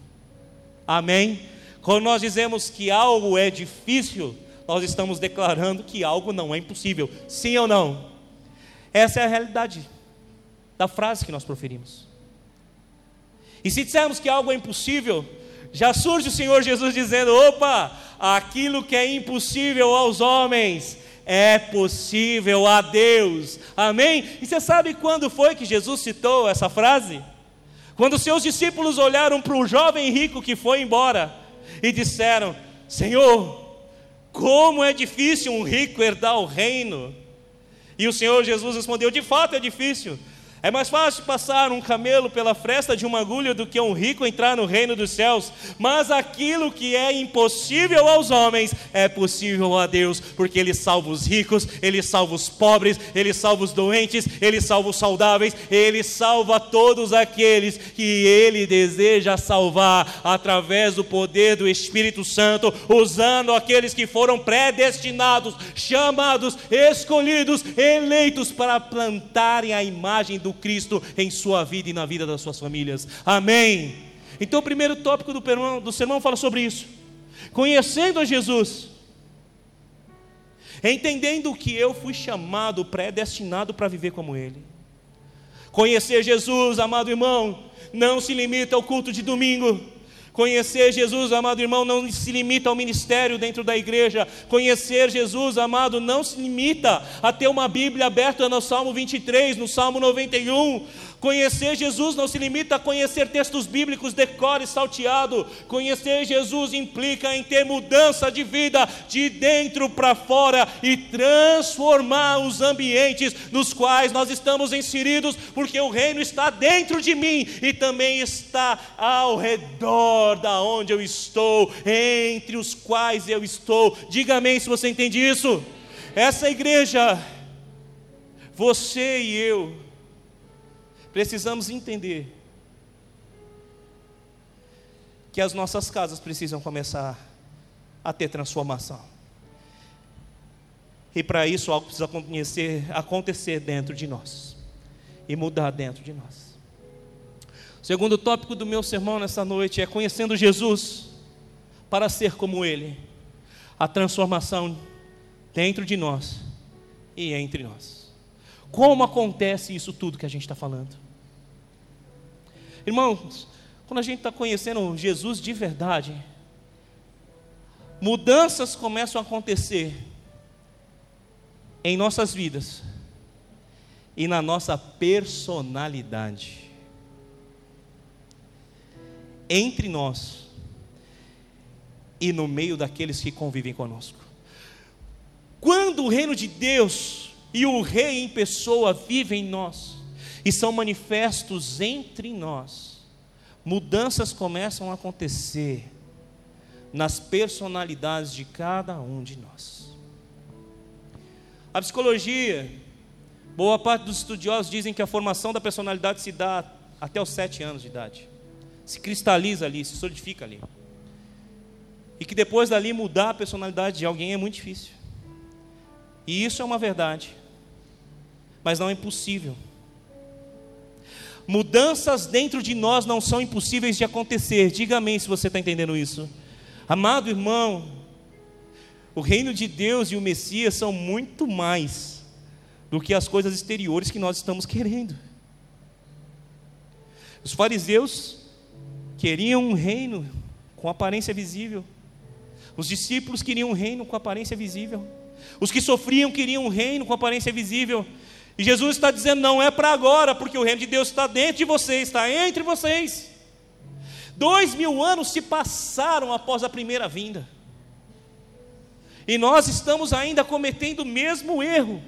Amém? Quando nós dizemos que algo é difícil, nós estamos declarando que algo não é impossível. Sim ou não? Essa é a realidade da frase que nós proferimos. E se dissermos que algo é impossível, já surge o Senhor Jesus dizendo: opa, aquilo que é impossível aos homens é possível a Deus. Amém? E você sabe quando foi que Jesus citou essa frase? Quando seus discípulos olharam para o jovem rico que foi embora e disseram: Senhor, como é difícil um rico herdar o reino. E o Senhor Jesus respondeu: De fato é difícil, é mais fácil passar um camelo pela fresta de uma agulha do que um rico entrar no reino dos céus. Mas aquilo que é impossível aos homens é possível a Deus, porque Ele salva os ricos, Ele salva os pobres, Ele salva os doentes, Ele salva os saudáveis, Ele salva todos aqueles que Ele deseja salvar através do poder do Espírito Santo, usando aqueles que foram predestinados, chamados, escolhidos, eleitos para plantarem a imagem do Cristo em sua vida e na vida das suas famílias. Amém. Então, o primeiro tópico do, do sermão fala sobre isso. Conhecendo a Jesus, entendendo que eu fui chamado, predestinado para viver como Ele. Conhecer Jesus, amado irmão, não se limita ao culto de domingo Conhecer Jesus, amado irmão, não se limita ao ministério dentro da igreja. Conhecer Jesus, amado, não se limita a ter uma Bíblia aberta no Salmo 23, no Salmo 91. Conhecer Jesus não se limita a conhecer textos bíblicos decore salteado. Conhecer Jesus implica em ter mudança de vida de dentro para fora e transformar os ambientes nos quais nós estamos inseridos, porque o reino está dentro de mim e também está ao redor da onde eu estou, entre os quais eu estou. Diga amém se você entende isso. Essa igreja, você e eu, precisamos entender que as nossas casas precisam começar a ter transformação. E para isso algo precisa acontecer, acontecer dentro de nós e mudar dentro de nós. O segundo tópico do meu sermão nessa noite é conhecendo Jesus para ser como Ele. A transformação dentro de nós e entre nós. Como acontece isso tudo que a gente está falando? Irmãos, quando a gente está conhecendo Jesus de verdade, mudanças começam a acontecer em nossas vidas e na nossa personalidade. Entre nós e no meio daqueles que convivem conosco. Quando o reino de Deus e o Rei em pessoa vivem em nós e são manifestos entre nós, mudanças começam a acontecer nas personalidades de cada um de nós. A psicologia, boa parte dos estudiosos dizem que a formação da personalidade se dá até os sete anos de idade, se cristaliza ali, se solidifica ali, e que depois dali mudar a personalidade de alguém é muito difícil. E isso é uma verdade, mas não é impossível. Mudanças dentro de nós não são impossíveis de acontecer. Diga amém se você está entendendo isso. Amado irmão, o reino de Deus e o Messias são muito mais do que as coisas exteriores que nós estamos querendo. Os fariseus queriam um reino com aparência visível. Os discípulos queriam um reino com aparência visível. Os que sofriam queriam um reino com aparência visível. E Jesus está dizendo: não é para agora, porque o reino de Deus está dentro de vocês, está entre vocês. Dois mil anos se passaram após a primeira vinda, e nós estamos ainda cometendo o mesmo erro.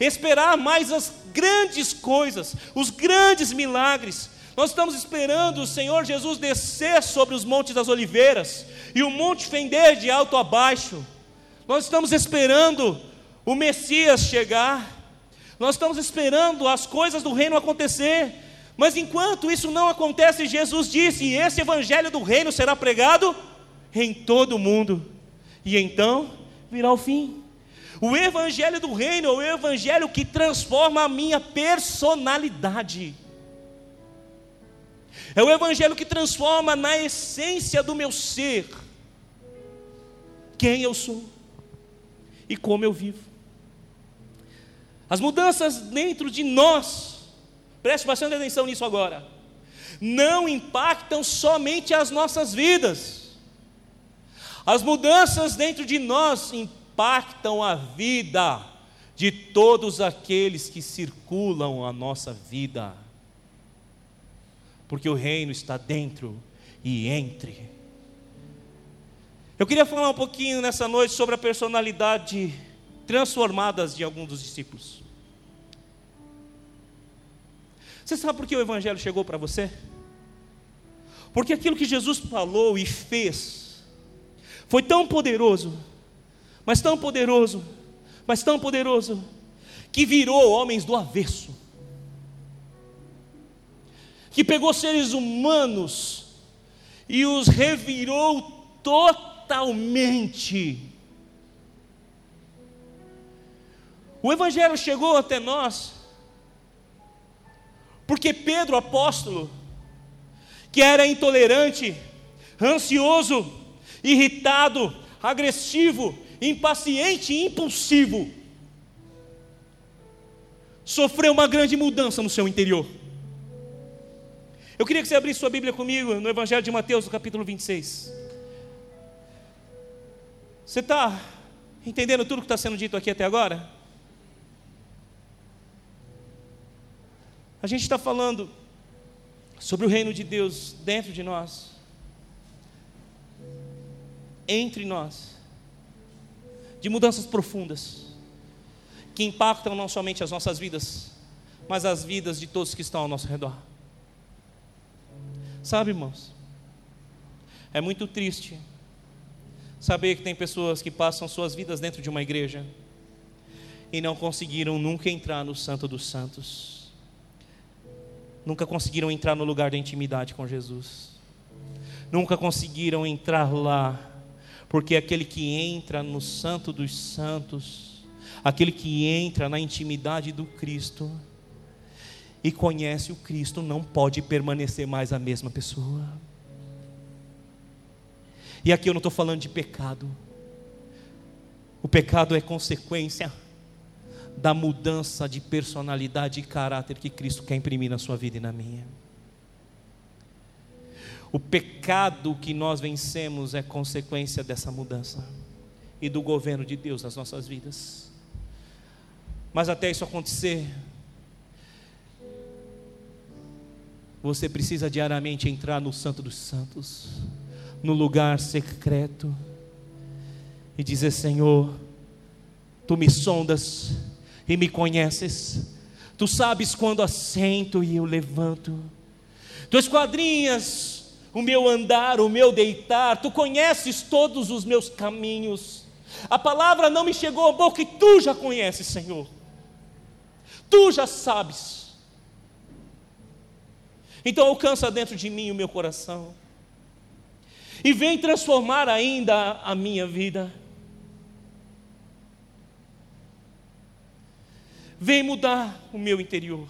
Esperar mais as grandes coisas, os grandes milagres. Nós estamos esperando o Senhor Jesus descer sobre os montes das oliveiras e o monte fender de alto a baixo. Nós estamos esperando o Messias chegar, nós estamos esperando as coisas do reino acontecer, mas enquanto isso não acontece, Jesus disse: esse evangelho do reino será pregado em todo o mundo, e então virá o fim. O evangelho do reino é o evangelho que transforma a minha personalidade. É o evangelho que transforma na essência do meu ser quem eu sou e como eu vivo. As mudanças dentro de nós, preste bastante atenção nisso agora, não impactam somente as nossas vidas. As mudanças dentro de nós impactam a vida de todos aqueles que circulam a nossa vida. Porque o reino está dentro e entre. Eu queria falar um pouquinho nessa noite sobre a personalidade transformadas de alguns dos discípulos. Você sabe por que o Evangelho chegou para você? Porque aquilo que Jesus falou e fez foi tão poderoso, mas tão poderoso, mas tão poderoso, que virou homens do avesso, que pegou seres humanos e os revirou totalmente O Evangelho chegou até nós, porque Pedro, apóstolo, que era intolerante, ansioso, irritado, agressivo, impaciente e impulsivo, sofreu uma grande mudança no seu interior. Eu queria que você abrisse sua Bíblia comigo no Evangelho de Mateus, no capítulo 26. Você está entendendo tudo que está sendo dito aqui até agora? A gente está falando sobre o reino de Deus dentro de nós, entre nós, de mudanças profundas, que impactam não somente as nossas vidas, mas as vidas de todos que estão ao nosso redor. Sabe, irmãos, é muito triste Saber que tem pessoas que passam suas vidas dentro de uma igreja e não conseguiram nunca entrar no Santo dos Santos, nunca conseguiram entrar no lugar da intimidade com Jesus, nunca conseguiram entrar lá, porque aquele que entra no Santo dos Santos, aquele que entra na intimidade do Cristo e conhece o Cristo, não pode permanecer mais a mesma pessoa. E aqui eu não estou falando de pecado. O pecado é consequência da mudança de personalidade e caráter que Cristo quer imprimir na sua vida e na minha. O pecado que nós vencemos é consequência dessa mudança e do governo de Deus nas nossas vidas. Mas até isso acontecer, você precisa diariamente entrar no Santo dos Santos no lugar secreto e dizer: Senhor, tu me sondas e me conheces, tu sabes quando assento e eu levanto, tu esquadrinhas o meu andar, o meu deitar, tu conheces todos os meus caminhos. A palavra não me chegou à boca e tu já conheces, Senhor. Tu já sabes. Então alcança dentro de mim o meu coração e vem transformar ainda a minha vida. Vem mudar o meu interior.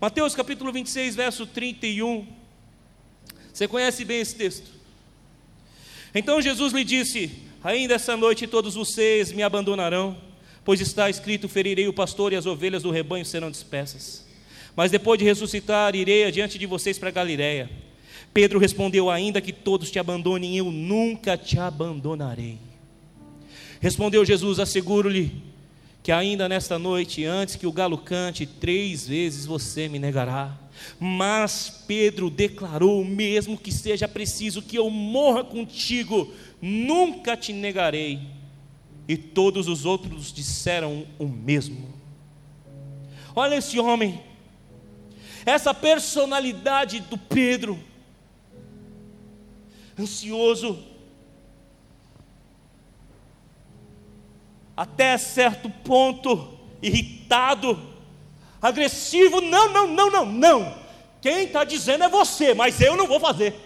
Mateus capítulo 26, verso 31. Você conhece bem esse texto. Então Jesus lhe disse: Ainda essa noite todos vocês me abandonarão, pois está escrito: Ferirei o pastor e as ovelhas do rebanho serão dispersas. Mas depois de ressuscitar, irei adiante de vocês para Galiléia. Pedro respondeu: Ainda que todos te abandonem, eu nunca te abandonarei. Respondeu Jesus: Asseguro-lhe que ainda nesta noite, antes que o galo cante, três vezes você me negará. Mas Pedro declarou: Mesmo que seja preciso que eu morra contigo, nunca te negarei. E todos os outros disseram o mesmo. Olha esse homem, essa personalidade do Pedro ansioso, até certo ponto irritado, agressivo. Não, não, não, não, não. Quem está dizendo é você, mas eu não vou fazer.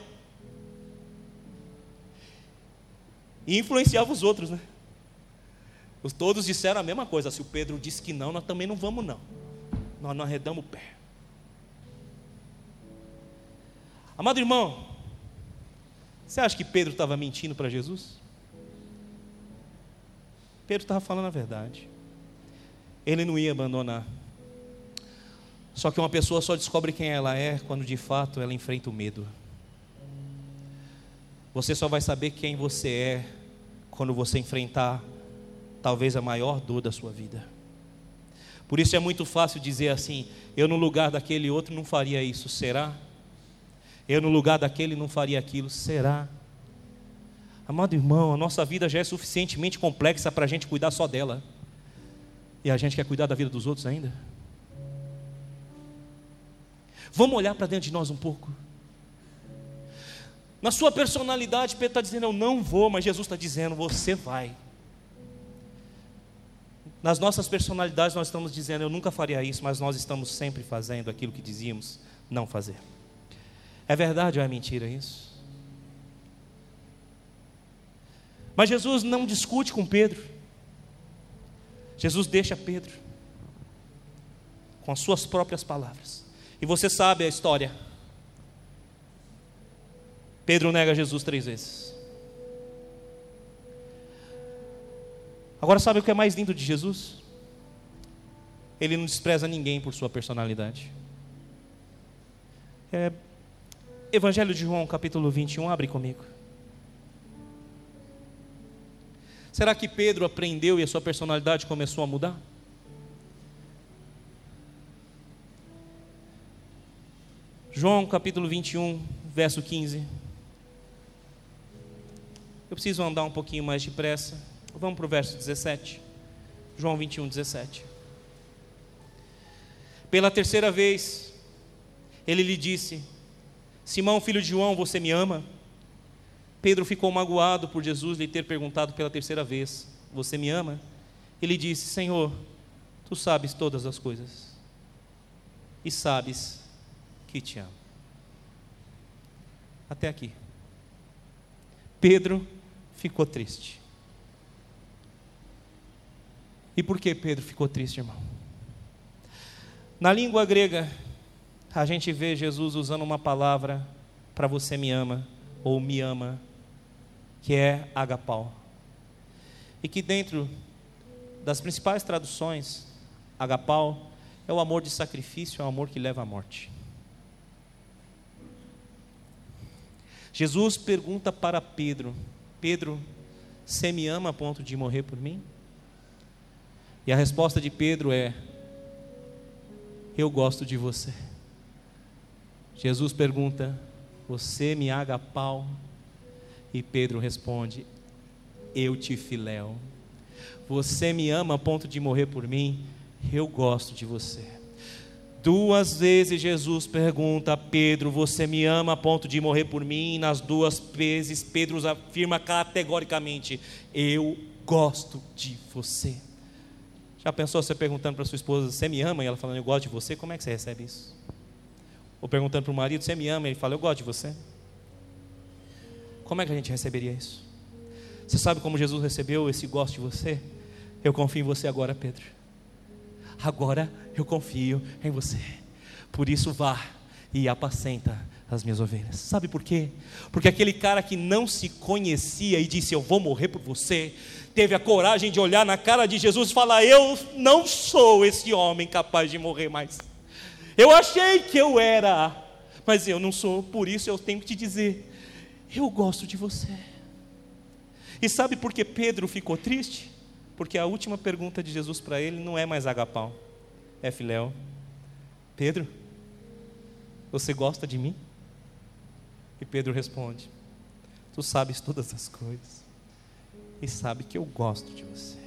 E influenciava os outros, né? Todos disseram a mesma coisa. Se o Pedro disse que não, nós também não vamos, não. Nós não arredamos o pé. Amado irmão, você acha que Pedro estava mentindo para Jesus? Pedro estava falando a verdade. Ele não ia abandonar. Só que uma pessoa só descobre quem ela é quando de fato ela enfrenta o medo. Você só vai saber quem você é quando você enfrentar talvez a maior dor da sua vida. Por isso é muito fácil dizer assim: eu no lugar daquele outro não faria isso, será? Eu, no lugar daquele, não faria aquilo. Será? Amado irmão, a nossa vida já é suficientemente complexa para a gente cuidar só dela. E a gente quer cuidar da vida dos outros ainda? Vamos olhar para dentro de nós um pouco. Na sua personalidade, Pedro está dizendo: Eu não vou, mas Jesus está dizendo: Você vai. Nas nossas personalidades, nós estamos dizendo: Eu nunca faria isso, mas nós estamos sempre fazendo aquilo que dizíamos não fazer. É verdade ou é mentira isso? Mas Jesus não discute com Pedro. Jesus deixa Pedro com as suas próprias palavras. E você sabe a história. Pedro nega Jesus três vezes. Agora, sabe o que é mais lindo de Jesus? Ele não despreza ninguém por sua personalidade. É Evangelho de João, capítulo 21, abre comigo. Será que Pedro aprendeu e a sua personalidade começou a mudar? João capítulo 21, verso 15. Eu preciso andar um pouquinho mais depressa. Vamos para o verso 17. João 21, 17. Pela terceira vez, ele lhe disse: Simão, filho de João, você me ama? Pedro ficou magoado por Jesus lhe ter perguntado pela terceira vez: Você me ama? Ele disse: Senhor, tu sabes todas as coisas e sabes que te amo. Até aqui. Pedro ficou triste. E por que Pedro ficou triste, irmão? Na língua grega, a gente vê Jesus usando uma palavra para você me ama ou me ama, que é agapau. E que dentro das principais traduções, agapau é o amor de sacrifício, é o amor que leva à morte. Jesus pergunta para Pedro: Pedro, você me ama a ponto de morrer por mim? E a resposta de Pedro é: Eu gosto de você. Jesus pergunta: Você me aga pau? E Pedro responde: Eu te filéu. Você me ama a ponto de morrer por mim? Eu gosto de você. Duas vezes Jesus pergunta a Pedro: Você me ama a ponto de morrer por mim? E nas duas vezes Pedro afirma categoricamente: Eu gosto de você. Já pensou você perguntando para sua esposa: Você me ama? E ela falando: Eu gosto de você. Como é que você recebe isso? Ou perguntando para o marido: Você me ama? E ele fala: Eu gosto de você. Como é que a gente receberia isso? Você sabe como Jesus recebeu esse gosto de você? Eu confio em você agora, Pedro agora eu confio em você. Por isso vá e apacenta as minhas ovelhas. Sabe por quê? Porque aquele cara que não se conhecia e disse: Eu vou morrer por você, teve a coragem de olhar na cara de Jesus e falar: Eu não sou esse homem capaz de morrer mais. Eu achei que eu era, mas eu não sou, por isso eu tenho que te dizer: Eu gosto de você. E sabe por que Pedro ficou triste? Porque a última pergunta de Jesus para ele não é mais agapau, é filéu. Pedro, você gosta de mim? E Pedro responde: Tu sabes todas as coisas e sabe que eu gosto de você.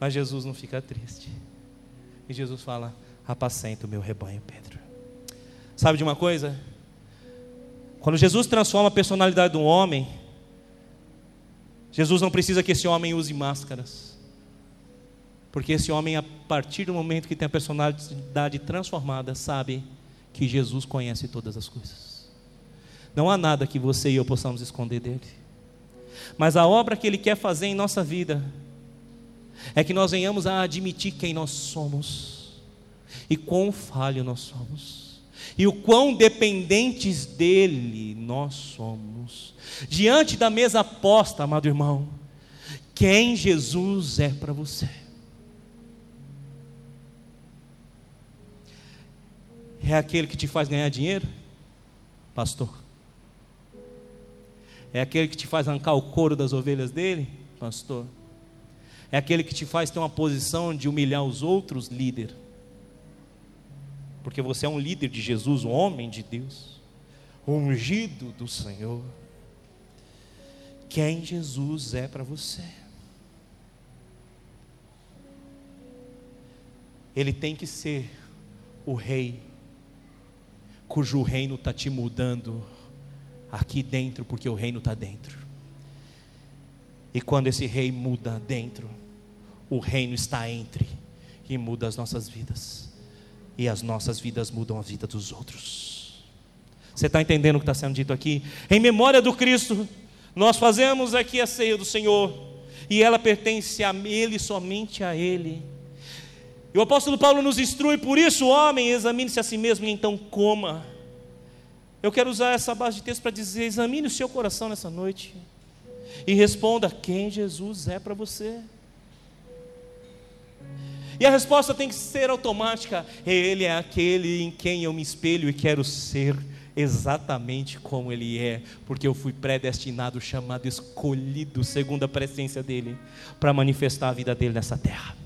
Mas Jesus não fica triste. E Jesus fala: Apacenta o meu rebanho, Pedro. Sabe de uma coisa? Quando Jesus transforma a personalidade de um homem, Jesus não precisa que esse homem use máscaras. Porque esse homem, a partir do momento que tem a personalidade transformada, sabe que Jesus conhece todas as coisas. Não há nada que você e eu possamos esconder dele. Mas a obra que ele quer fazer em nossa vida é que nós venhamos a admitir quem nós somos e quão falho nós somos e o quão dependentes dele nós somos. Diante da mesa posta, amado irmão, quem Jesus é para você. É aquele que te faz ganhar dinheiro? Pastor. É aquele que te faz arrancar o couro das ovelhas dele? Pastor. É aquele que te faz ter uma posição de humilhar os outros? Líder. Porque você é um líder de Jesus, um homem de Deus, ungido do Senhor quem Jesus é para você. Ele tem que ser o rei, cujo reino está te mudando aqui dentro, porque o reino está dentro. E quando esse rei muda dentro, o reino está entre e muda as nossas vidas. E as nossas vidas mudam a vida dos outros. Você está entendendo o que está sendo dito aqui? Em memória do Cristo, nós fazemos aqui a ceia do Senhor, e ela pertence a Ele, somente a Ele. E o apóstolo Paulo nos instrui, por isso, homem, examine-se a si mesmo e então coma. Eu quero usar essa base de texto para dizer: examine o seu coração nessa noite e responda quem Jesus é para você. E a resposta tem que ser automática: Ele é aquele em quem eu me espelho e quero ser exatamente como Ele é, porque eu fui predestinado, chamado, escolhido, segundo a presciência dEle, para manifestar a vida dEle nessa terra.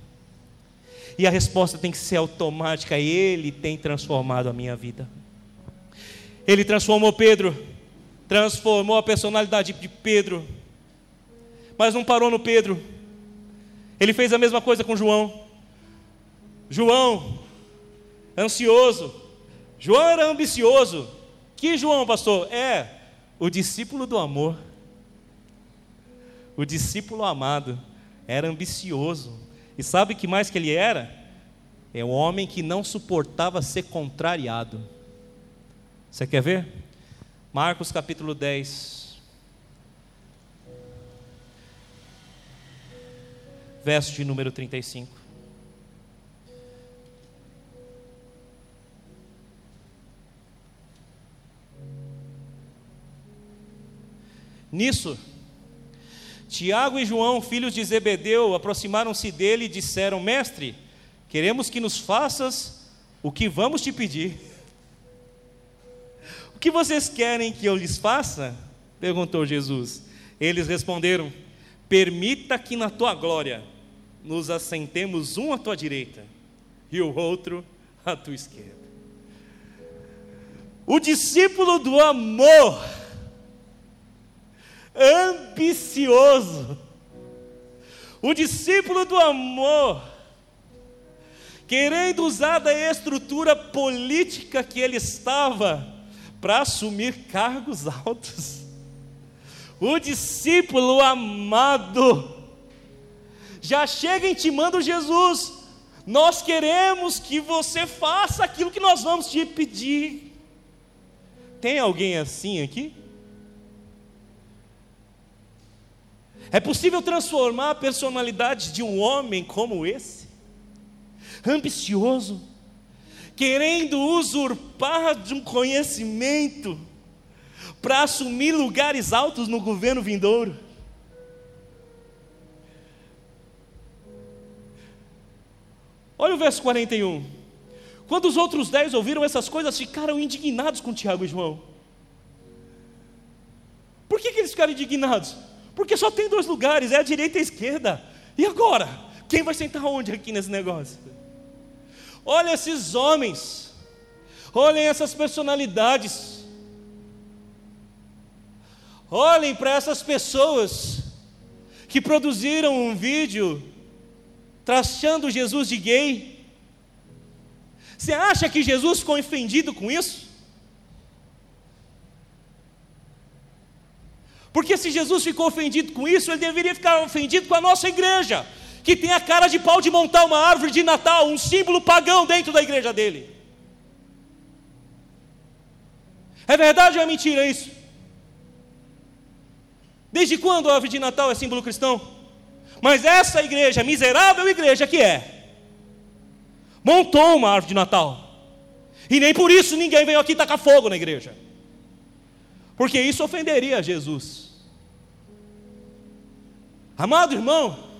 E a resposta tem que ser automática: Ele tem transformado a minha vida. Ele transformou Pedro, transformou a personalidade de Pedro, mas não parou no Pedro. Ele fez a mesma coisa com João. João, ansioso. João era ambicioso, que João, pastor? É o discípulo do amor. O discípulo amado era ambicioso. E sabe que mais que ele era? É um homem que não suportava ser contrariado. Você quer ver? Marcos capítulo 10. Verso de número 35. Nisso, Tiago e João, filhos de Zebedeu, aproximaram-se dele e disseram: Mestre, queremos que nos faças o que vamos te pedir. O que vocês querem que eu lhes faça? perguntou Jesus. Eles responderam: Permita que na tua glória nos assentemos um à tua direita e o outro à tua esquerda. O discípulo do amor ambicioso, o discípulo do amor, querendo usar da estrutura política que ele estava para assumir cargos altos. O discípulo amado já chega intimando Jesus: Nós queremos que você faça aquilo que nós vamos te pedir. Tem alguém assim aqui? É possível transformar a personalidade de um homem como esse? Ambicioso, querendo usurpar de um conhecimento para assumir lugares altos no governo vindouro. Olha o verso 41. Quando os outros dez ouviram essas coisas, ficaram indignados com Tiago e João. Por que, que eles ficaram indignados? Porque só tem dois lugares, é a direita e a esquerda. E agora? Quem vai sentar onde aqui nesse negócio? Olha esses homens, olhem essas personalidades, olhem para essas pessoas que produziram um vídeo traçando Jesus de gay. Você acha que Jesus ficou ofendido com isso? Porque se Jesus ficou ofendido com isso, ele deveria ficar ofendido com a nossa igreja, que tem a cara de pau de montar uma árvore de Natal, um símbolo pagão dentro da igreja dele. É verdade ou é mentira isso? Desde quando a árvore de Natal é símbolo cristão? Mas essa igreja, miserável igreja que é, montou uma árvore de Natal. E nem por isso ninguém veio aqui tacar fogo na igreja porque isso ofenderia Jesus. Amado irmão,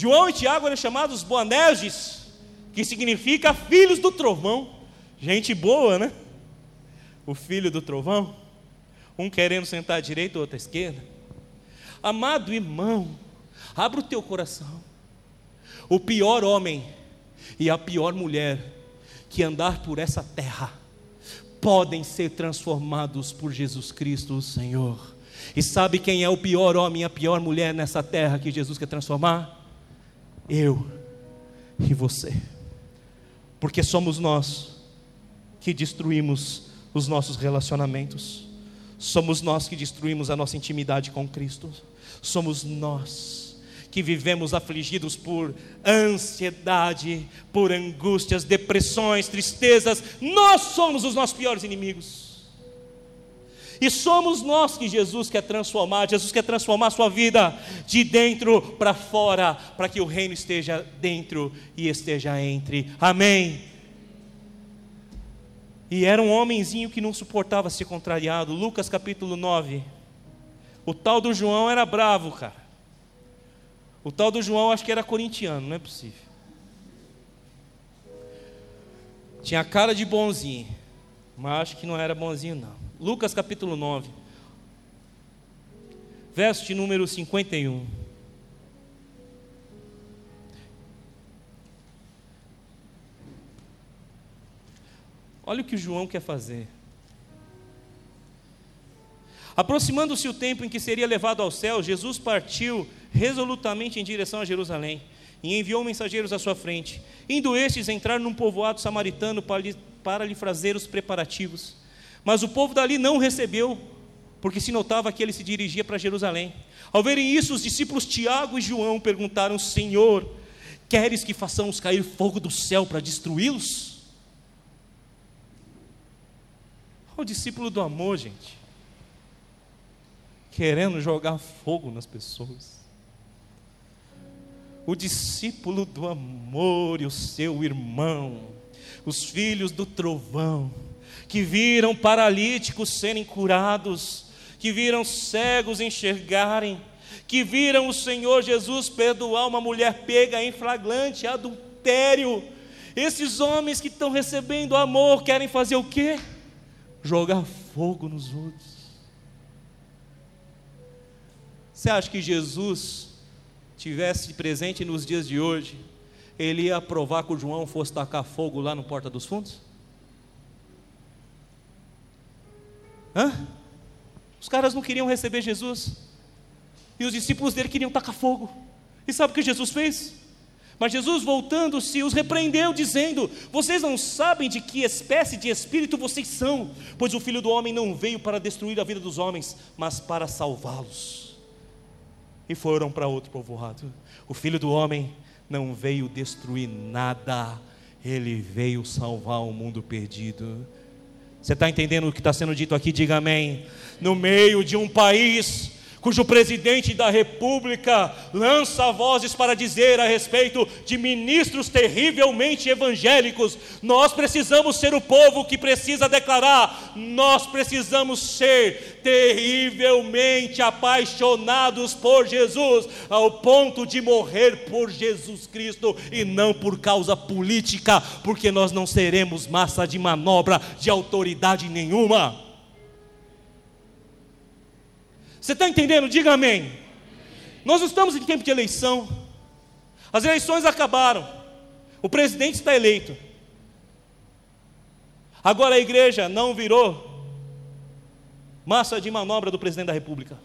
João e Tiago eram chamados Boanerges, que significa filhos do trovão. Gente boa, né? O filho do trovão, um querendo sentar à direita, outro à esquerda. Amado irmão, abra o teu coração. O pior homem e a pior mulher que andar por essa terra podem ser transformados por Jesus Cristo, o Senhor. E sabe quem é o pior homem a pior mulher nessa terra que Jesus quer transformar? Eu e você. Porque somos nós que destruímos os nossos relacionamentos. Somos nós que destruímos a nossa intimidade com Cristo. Somos nós que vivemos afligidos por ansiedade, por angústias, depressões, tristezas, nós somos os nossos piores inimigos. E somos nós que Jesus quer transformar. Jesus quer transformar a sua vida de dentro para fora, para que o reino esteja dentro e esteja entre. Amém. E era um homenzinho que não suportava ser contrariado. Lucas capítulo 9. O tal do João era bravo, cara. O tal do João acho que era corintiano, não é possível. Tinha cara de bonzinho, mas acho que não era bonzinho não. Lucas capítulo 9, verso de número 51. Olha o que o João quer fazer. Aproximando-se o tempo em que seria levado ao céu, Jesus partiu resolutamente em direção a Jerusalém e enviou mensageiros à sua frente. Indo estes entrar num povoado samaritano para lhe, para lhe fazer os preparativos. Mas o povo dali não recebeu, porque se notava que ele se dirigia para Jerusalém. Ao verem isso, os discípulos Tiago e João perguntaram: Senhor, queres que façamos cair fogo do céu para destruí-los? O discípulo do amor, gente, querendo jogar fogo nas pessoas. O discípulo do amor e o seu irmão, os filhos do trovão, que viram paralíticos serem curados, que viram cegos enxergarem, que viram o Senhor Jesus perdoar uma mulher pega em flagrante adultério. Esses homens que estão recebendo amor querem fazer o quê? Jogar fogo nos outros. Você acha que Jesus tivesse presente nos dias de hoje, ele ia aprovar que o João fosse tacar fogo lá no Porta dos Fundos? Hã? Os caras não queriam receber Jesus. E os discípulos dele queriam tacar fogo. E sabe o que Jesus fez? Mas Jesus, voltando-se, os repreendeu, dizendo: Vocês não sabem de que espécie de espírito vocês são, pois o filho do homem não veio para destruir a vida dos homens, mas para salvá-los. E foram para outro povoado. O filho do homem não veio destruir nada, ele veio salvar o mundo perdido. Você está entendendo o que está sendo dito aqui? Diga amém. No meio de um país cujo presidente da república lança vozes para dizer a respeito de ministros terrivelmente evangélicos. Nós precisamos ser o povo que precisa declarar, nós precisamos ser terrivelmente apaixonados por Jesus, ao ponto de morrer por Jesus Cristo e não por causa política, porque nós não seremos massa de manobra de autoridade nenhuma. Você está entendendo? Diga amém. Nós não estamos em tempo de eleição. As eleições acabaram. O presidente está eleito. Agora a igreja não virou massa de manobra do presidente da República.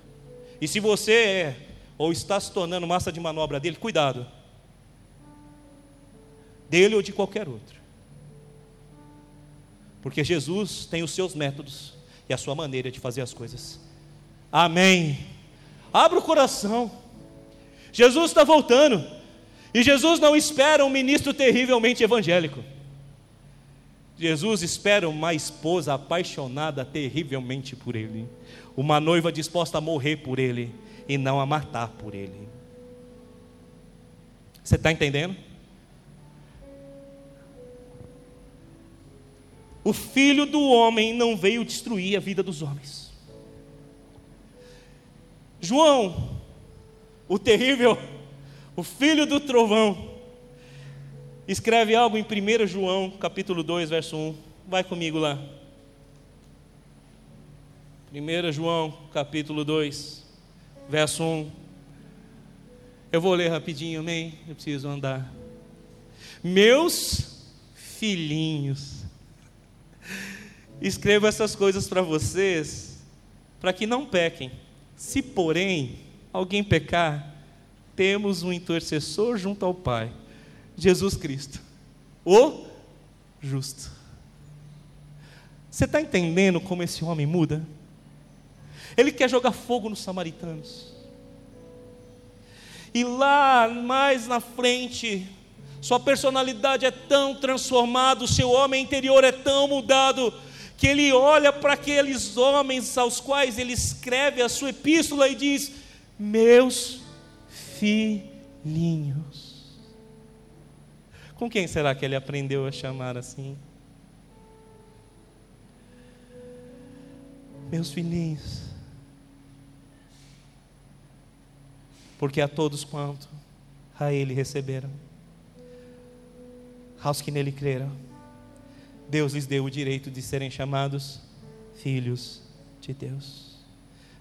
E se você é ou está se tornando massa de manobra dele, cuidado. Dele ou de qualquer outro. Porque Jesus tem os seus métodos e a sua maneira de fazer as coisas. Amém. Abra o coração. Jesus está voltando. E Jesus não espera um ministro terrivelmente evangélico. Jesus espera uma esposa apaixonada terrivelmente por ele. Uma noiva disposta a morrer por ele e não a matar por ele. Você está entendendo? O filho do homem não veio destruir a vida dos homens João, o terrível, o filho do trovão, escreve algo em 1 João, capítulo 2, verso 1. Vai comigo lá. 1 João, capítulo 2, verso 1. Eu vou ler rapidinho, amém? Eu preciso andar. Meus filhinhos, escrevo essas coisas para vocês, para que não pequem. Se, porém, alguém pecar, temos um intercessor junto ao Pai, Jesus Cristo, o justo. Você está entendendo como esse homem muda? Ele quer jogar fogo nos samaritanos. E lá mais na frente, sua personalidade é tão transformada, o seu homem interior é tão mudado, que ele olha para aqueles homens aos quais ele escreve a sua epístola e diz: Meus filhinhos. Com quem será que ele aprendeu a chamar assim? Meus filhinhos. Porque a todos quanto a ele receberam, aos que nele creram Deus lhes deu o direito de serem chamados filhos de Deus.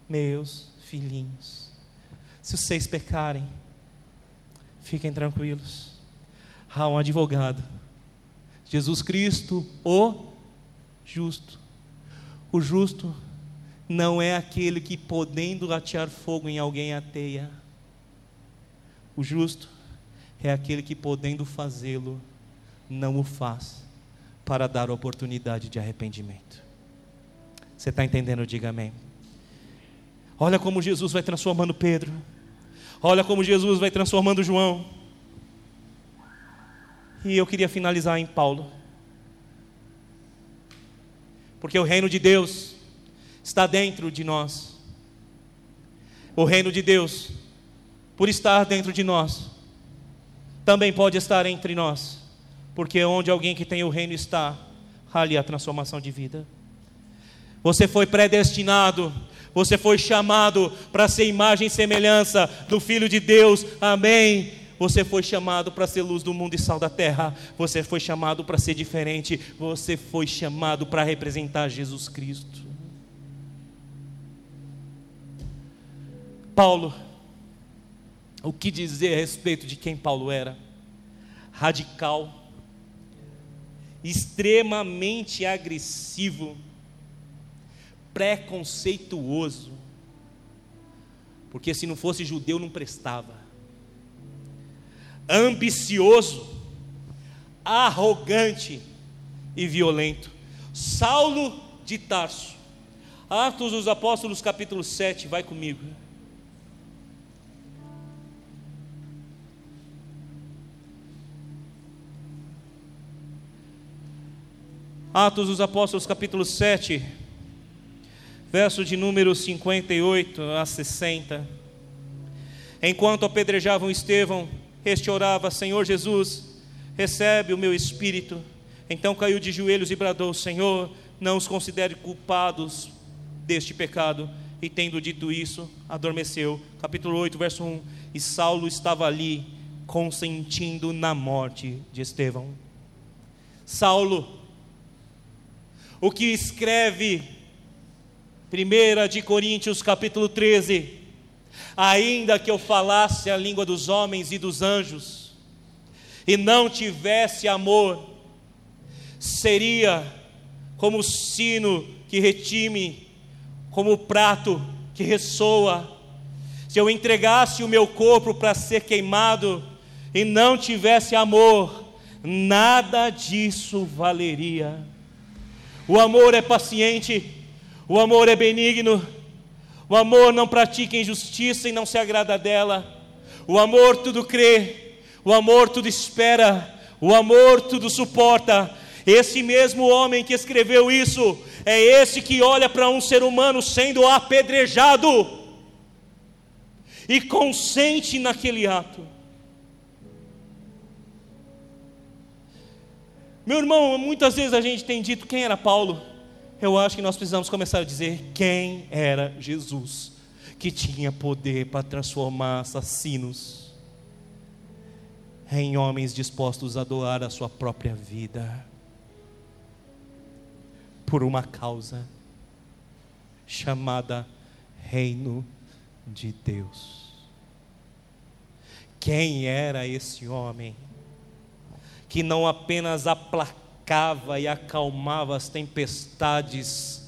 Meus filhinhos. Se vocês pecarem, fiquem tranquilos. Há um advogado. Jesus Cristo, o justo. O justo não é aquele que, podendo atear fogo em alguém, ateia. O justo é aquele que, podendo fazê-lo, não o faz para dar oportunidade de arrependimento. Você está entendendo? Diga amém. Olha como Jesus vai transformando Pedro. Olha como Jesus vai transformando João. E eu queria finalizar em Paulo. Porque o reino de Deus está dentro de nós. O reino de Deus, por estar dentro de nós, também pode estar entre nós. Porque onde alguém que tem o reino está, ali a transformação de vida. Você foi predestinado, você foi chamado para ser imagem e semelhança do Filho de Deus, amém. Você foi chamado para ser luz do mundo e sal da terra. Você foi chamado para ser diferente. Você foi chamado para representar Jesus Cristo. Paulo, o que dizer a respeito de quem Paulo era? Radical, extremamente agressivo, preconceituoso, porque se não fosse judeu não prestava, ambicioso, arrogante e violento. Saulo de Tarso, Atos dos Apóstolos, capítulo 7, vai comigo. Atos dos Apóstolos, capítulo 7, verso de número 58 a 60. Enquanto apedrejavam Estevão, este orava: Senhor Jesus, recebe o meu espírito. Então caiu de joelhos e bradou: Senhor, não os considere culpados deste pecado. E tendo dito isso, adormeceu. Capítulo 8, verso 1. E Saulo estava ali, consentindo na morte de Estevão. Saulo o que escreve 1 de Coríntios capítulo 13, ainda que eu falasse a língua dos homens e dos anjos, e não tivesse amor, seria como o sino que retime, como o prato que ressoa. Se eu entregasse o meu corpo para ser queimado e não tivesse amor, nada disso valeria. O amor é paciente, o amor é benigno, o amor não pratica injustiça e não se agrada dela, o amor tudo crê, o amor tudo espera, o amor tudo suporta. Esse mesmo homem que escreveu isso é esse que olha para um ser humano sendo apedrejado e consente naquele ato. Meu irmão, muitas vezes a gente tem dito quem era Paulo. Eu acho que nós precisamos começar a dizer quem era Jesus, que tinha poder para transformar assassinos em homens dispostos a doar a sua própria vida por uma causa chamada Reino de Deus. Quem era esse homem? Que não apenas aplacava e acalmava as tempestades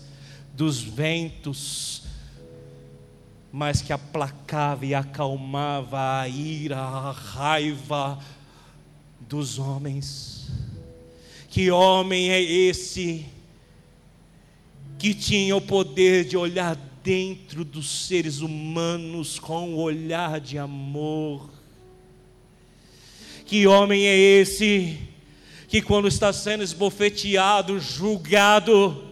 dos ventos, mas que aplacava e acalmava a ira, a raiva dos homens. Que homem é esse que tinha o poder de olhar dentro dos seres humanos com um olhar de amor? Que homem é esse que, quando está sendo esbofeteado, julgado,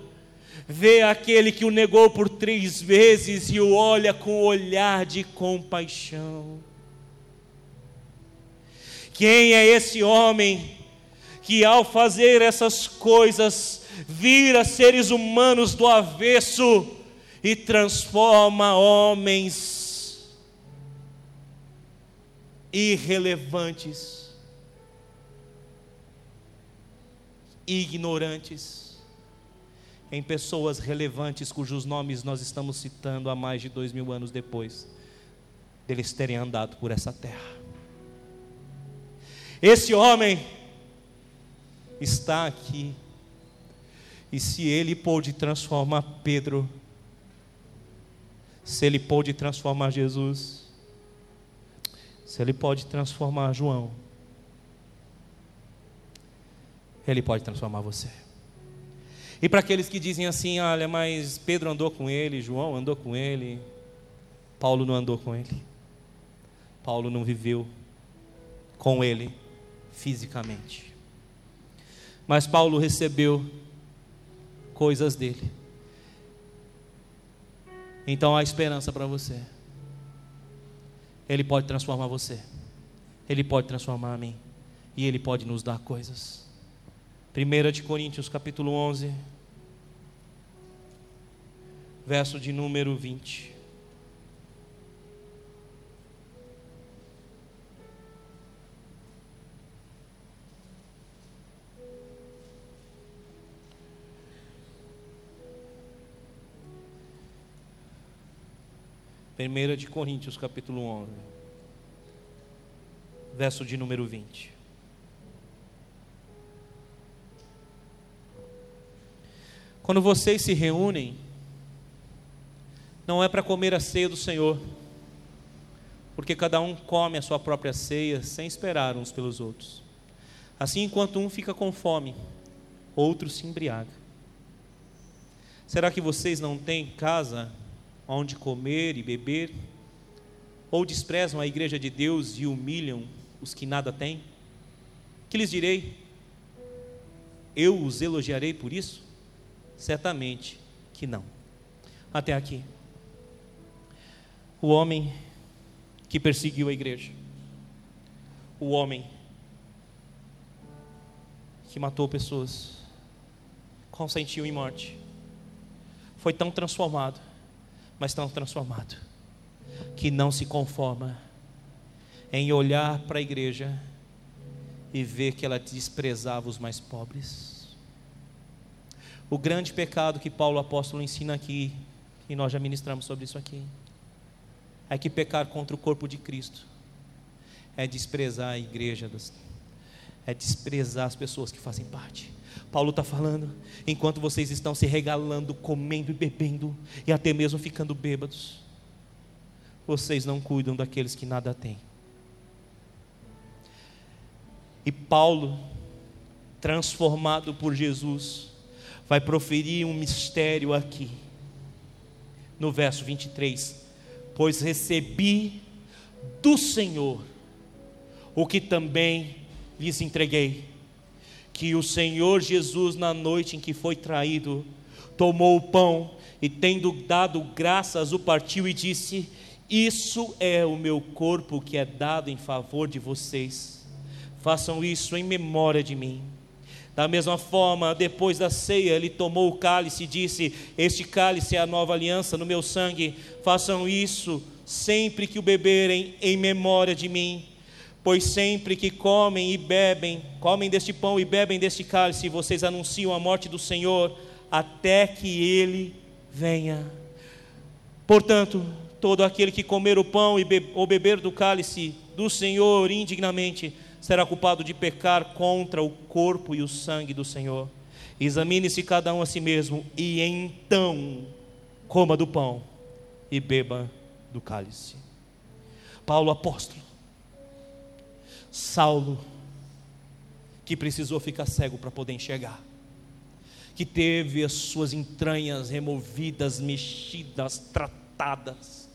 vê aquele que o negou por três vezes e o olha com olhar de compaixão? Quem é esse homem que, ao fazer essas coisas, vira seres humanos do avesso e transforma homens irrelevantes? Ignorantes em pessoas relevantes cujos nomes nós estamos citando há mais de dois mil anos depois deles terem andado por essa terra. Esse homem está aqui, e se ele pôde transformar Pedro, se ele pôde transformar Jesus, se ele pode transformar João, ele pode transformar você. E para aqueles que dizem assim, olha, mas Pedro andou com ele, João andou com ele, Paulo não andou com ele. Paulo não viveu com ele fisicamente. Mas Paulo recebeu coisas dele. Então há esperança para você. Ele pode transformar você. Ele pode transformar a mim. E Ele pode nos dar coisas. 1 de Coríntios capítulo 11, verso de número 20. Primeira de Coríntios, capítulo 11, verso de número 20. Quando vocês se reúnem, não é para comer a ceia do Senhor, porque cada um come a sua própria ceia sem esperar uns pelos outros. Assim, enquanto um fica com fome, outro se embriaga. Será que vocês não têm casa onde comer e beber? Ou desprezam a igreja de Deus e humilham os que nada têm? Que lhes direi? Eu os elogiarei por isso? Certamente que não. Até aqui. O homem que perseguiu a igreja, o homem que matou pessoas, consentiu em morte, foi tão transformado mas tão transformado, que não se conforma em olhar para a igreja e ver que ela desprezava os mais pobres. O grande pecado que Paulo apóstolo ensina aqui, e nós já ministramos sobre isso aqui, é que pecar contra o corpo de Cristo é desprezar a igreja, é desprezar as pessoas que fazem parte. Paulo está falando, enquanto vocês estão se regalando, comendo e bebendo, e até mesmo ficando bêbados, vocês não cuidam daqueles que nada têm. E Paulo, transformado por Jesus, vai proferir um mistério aqui, no verso 23: Pois recebi do Senhor o que também lhes entreguei que o Senhor Jesus, na noite em que foi traído, tomou o pão e, tendo dado graças, o partiu e disse: Isso é o meu corpo que é dado em favor de vocês. Façam isso em memória de mim. Da mesma forma, depois da ceia, ele tomou o cálice e disse: Este cálice é a nova aliança no meu sangue. Façam isso sempre que o beberem em memória de mim. Pois sempre que comem e bebem, comem deste pão e bebem deste cálice, vocês anunciam a morte do Senhor até que ele venha. Portanto, todo aquele que comer o pão ou beber do cálice do Senhor indignamente será culpado de pecar contra o corpo e o sangue do Senhor. Examine-se cada um a si mesmo e então coma do pão e beba do cálice. Paulo apóstolo Saulo, que precisou ficar cego para poder enxergar, que teve as suas entranhas removidas, mexidas, tratadas.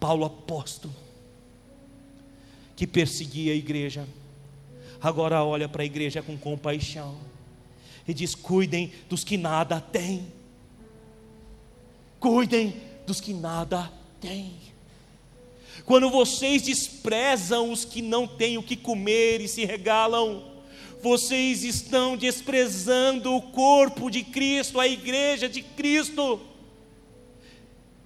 Paulo apóstolo, que perseguia a igreja, agora olha para a igreja com compaixão e diz: cuidem dos que nada têm, cuidem dos que nada têm. Quando vocês desprezam os que não têm o que comer e se regalam, vocês estão desprezando o corpo de Cristo, a igreja de Cristo.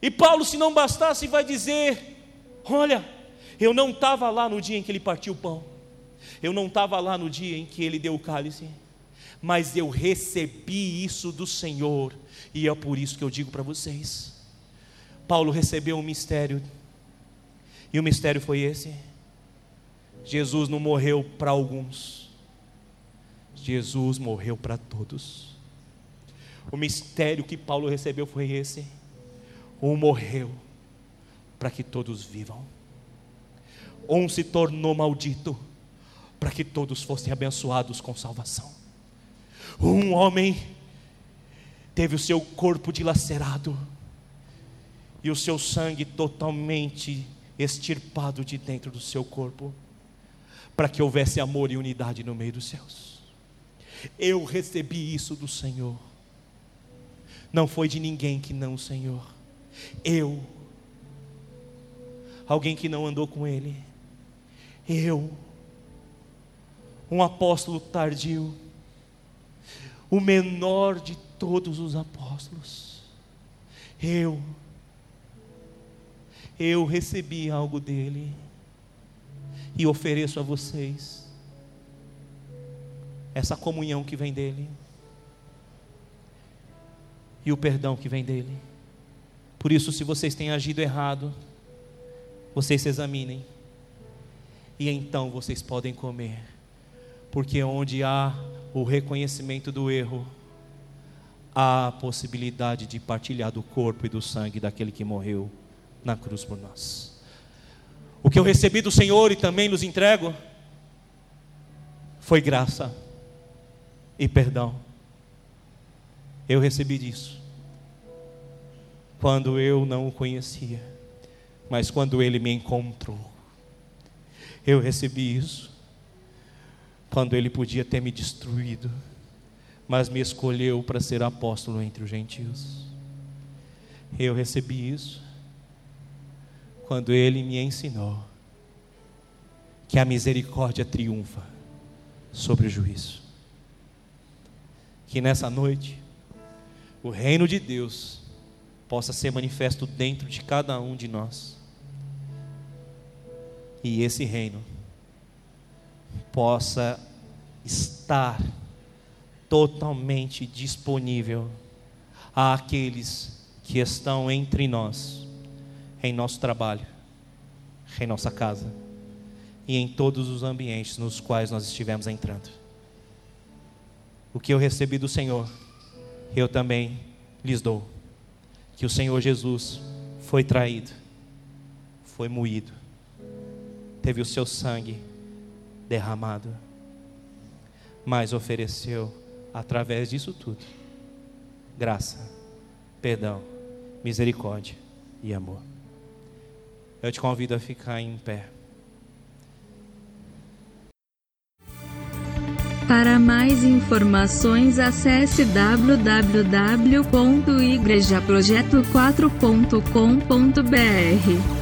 E Paulo, se não bastasse, vai dizer: Olha, eu não estava lá no dia em que ele partiu o pão, eu não estava lá no dia em que ele deu o cálice, mas eu recebi isso do Senhor, e é por isso que eu digo para vocês: Paulo recebeu um mistério e o mistério foi esse: Jesus não morreu para alguns, Jesus morreu para todos. O mistério que Paulo recebeu foi esse: um morreu para que todos vivam, um se tornou maldito para que todos fossem abençoados com salvação. Um homem teve o seu corpo dilacerado e o seu sangue totalmente extirpado de dentro do seu corpo, para que houvesse amor e unidade no meio dos céus. Eu recebi isso do Senhor. Não foi de ninguém que não Senhor. Eu. Alguém que não andou com Ele. Eu. Um apóstolo tardio. O menor de todos os apóstolos. Eu. Eu recebi algo dele. E ofereço a vocês essa comunhão que vem dele e o perdão que vem dele. Por isso, se vocês têm agido errado, vocês se examinem, e então vocês podem comer, porque onde há o reconhecimento do erro, há a possibilidade de partilhar do corpo e do sangue daquele que morreu na cruz por nós. O que eu recebi do Senhor e também nos entrego foi graça e perdão. Eu recebi disso. Quando eu não o conhecia, mas quando ele me encontrou. Eu recebi isso. Quando ele podia ter me destruído, mas me escolheu para ser apóstolo entre os gentios. Eu recebi isso quando ele me ensinou que a misericórdia triunfa sobre o juízo. Que nessa noite o reino de Deus possa ser manifesto dentro de cada um de nós. E esse reino possa estar totalmente disponível àqueles que estão entre nós, em nosso trabalho, em nossa casa e em todos os ambientes nos quais nós estivemos entrando. O que eu recebi do Senhor eu também lhes dou. Que o Senhor Jesus foi traído, foi moído, teve o seu sangue derramado, mas ofereceu, através disso tudo, graça, perdão, misericórdia e amor. Eu te convido a ficar em pé. Para mais informações acesse www.igrejaprojeto4.com.br.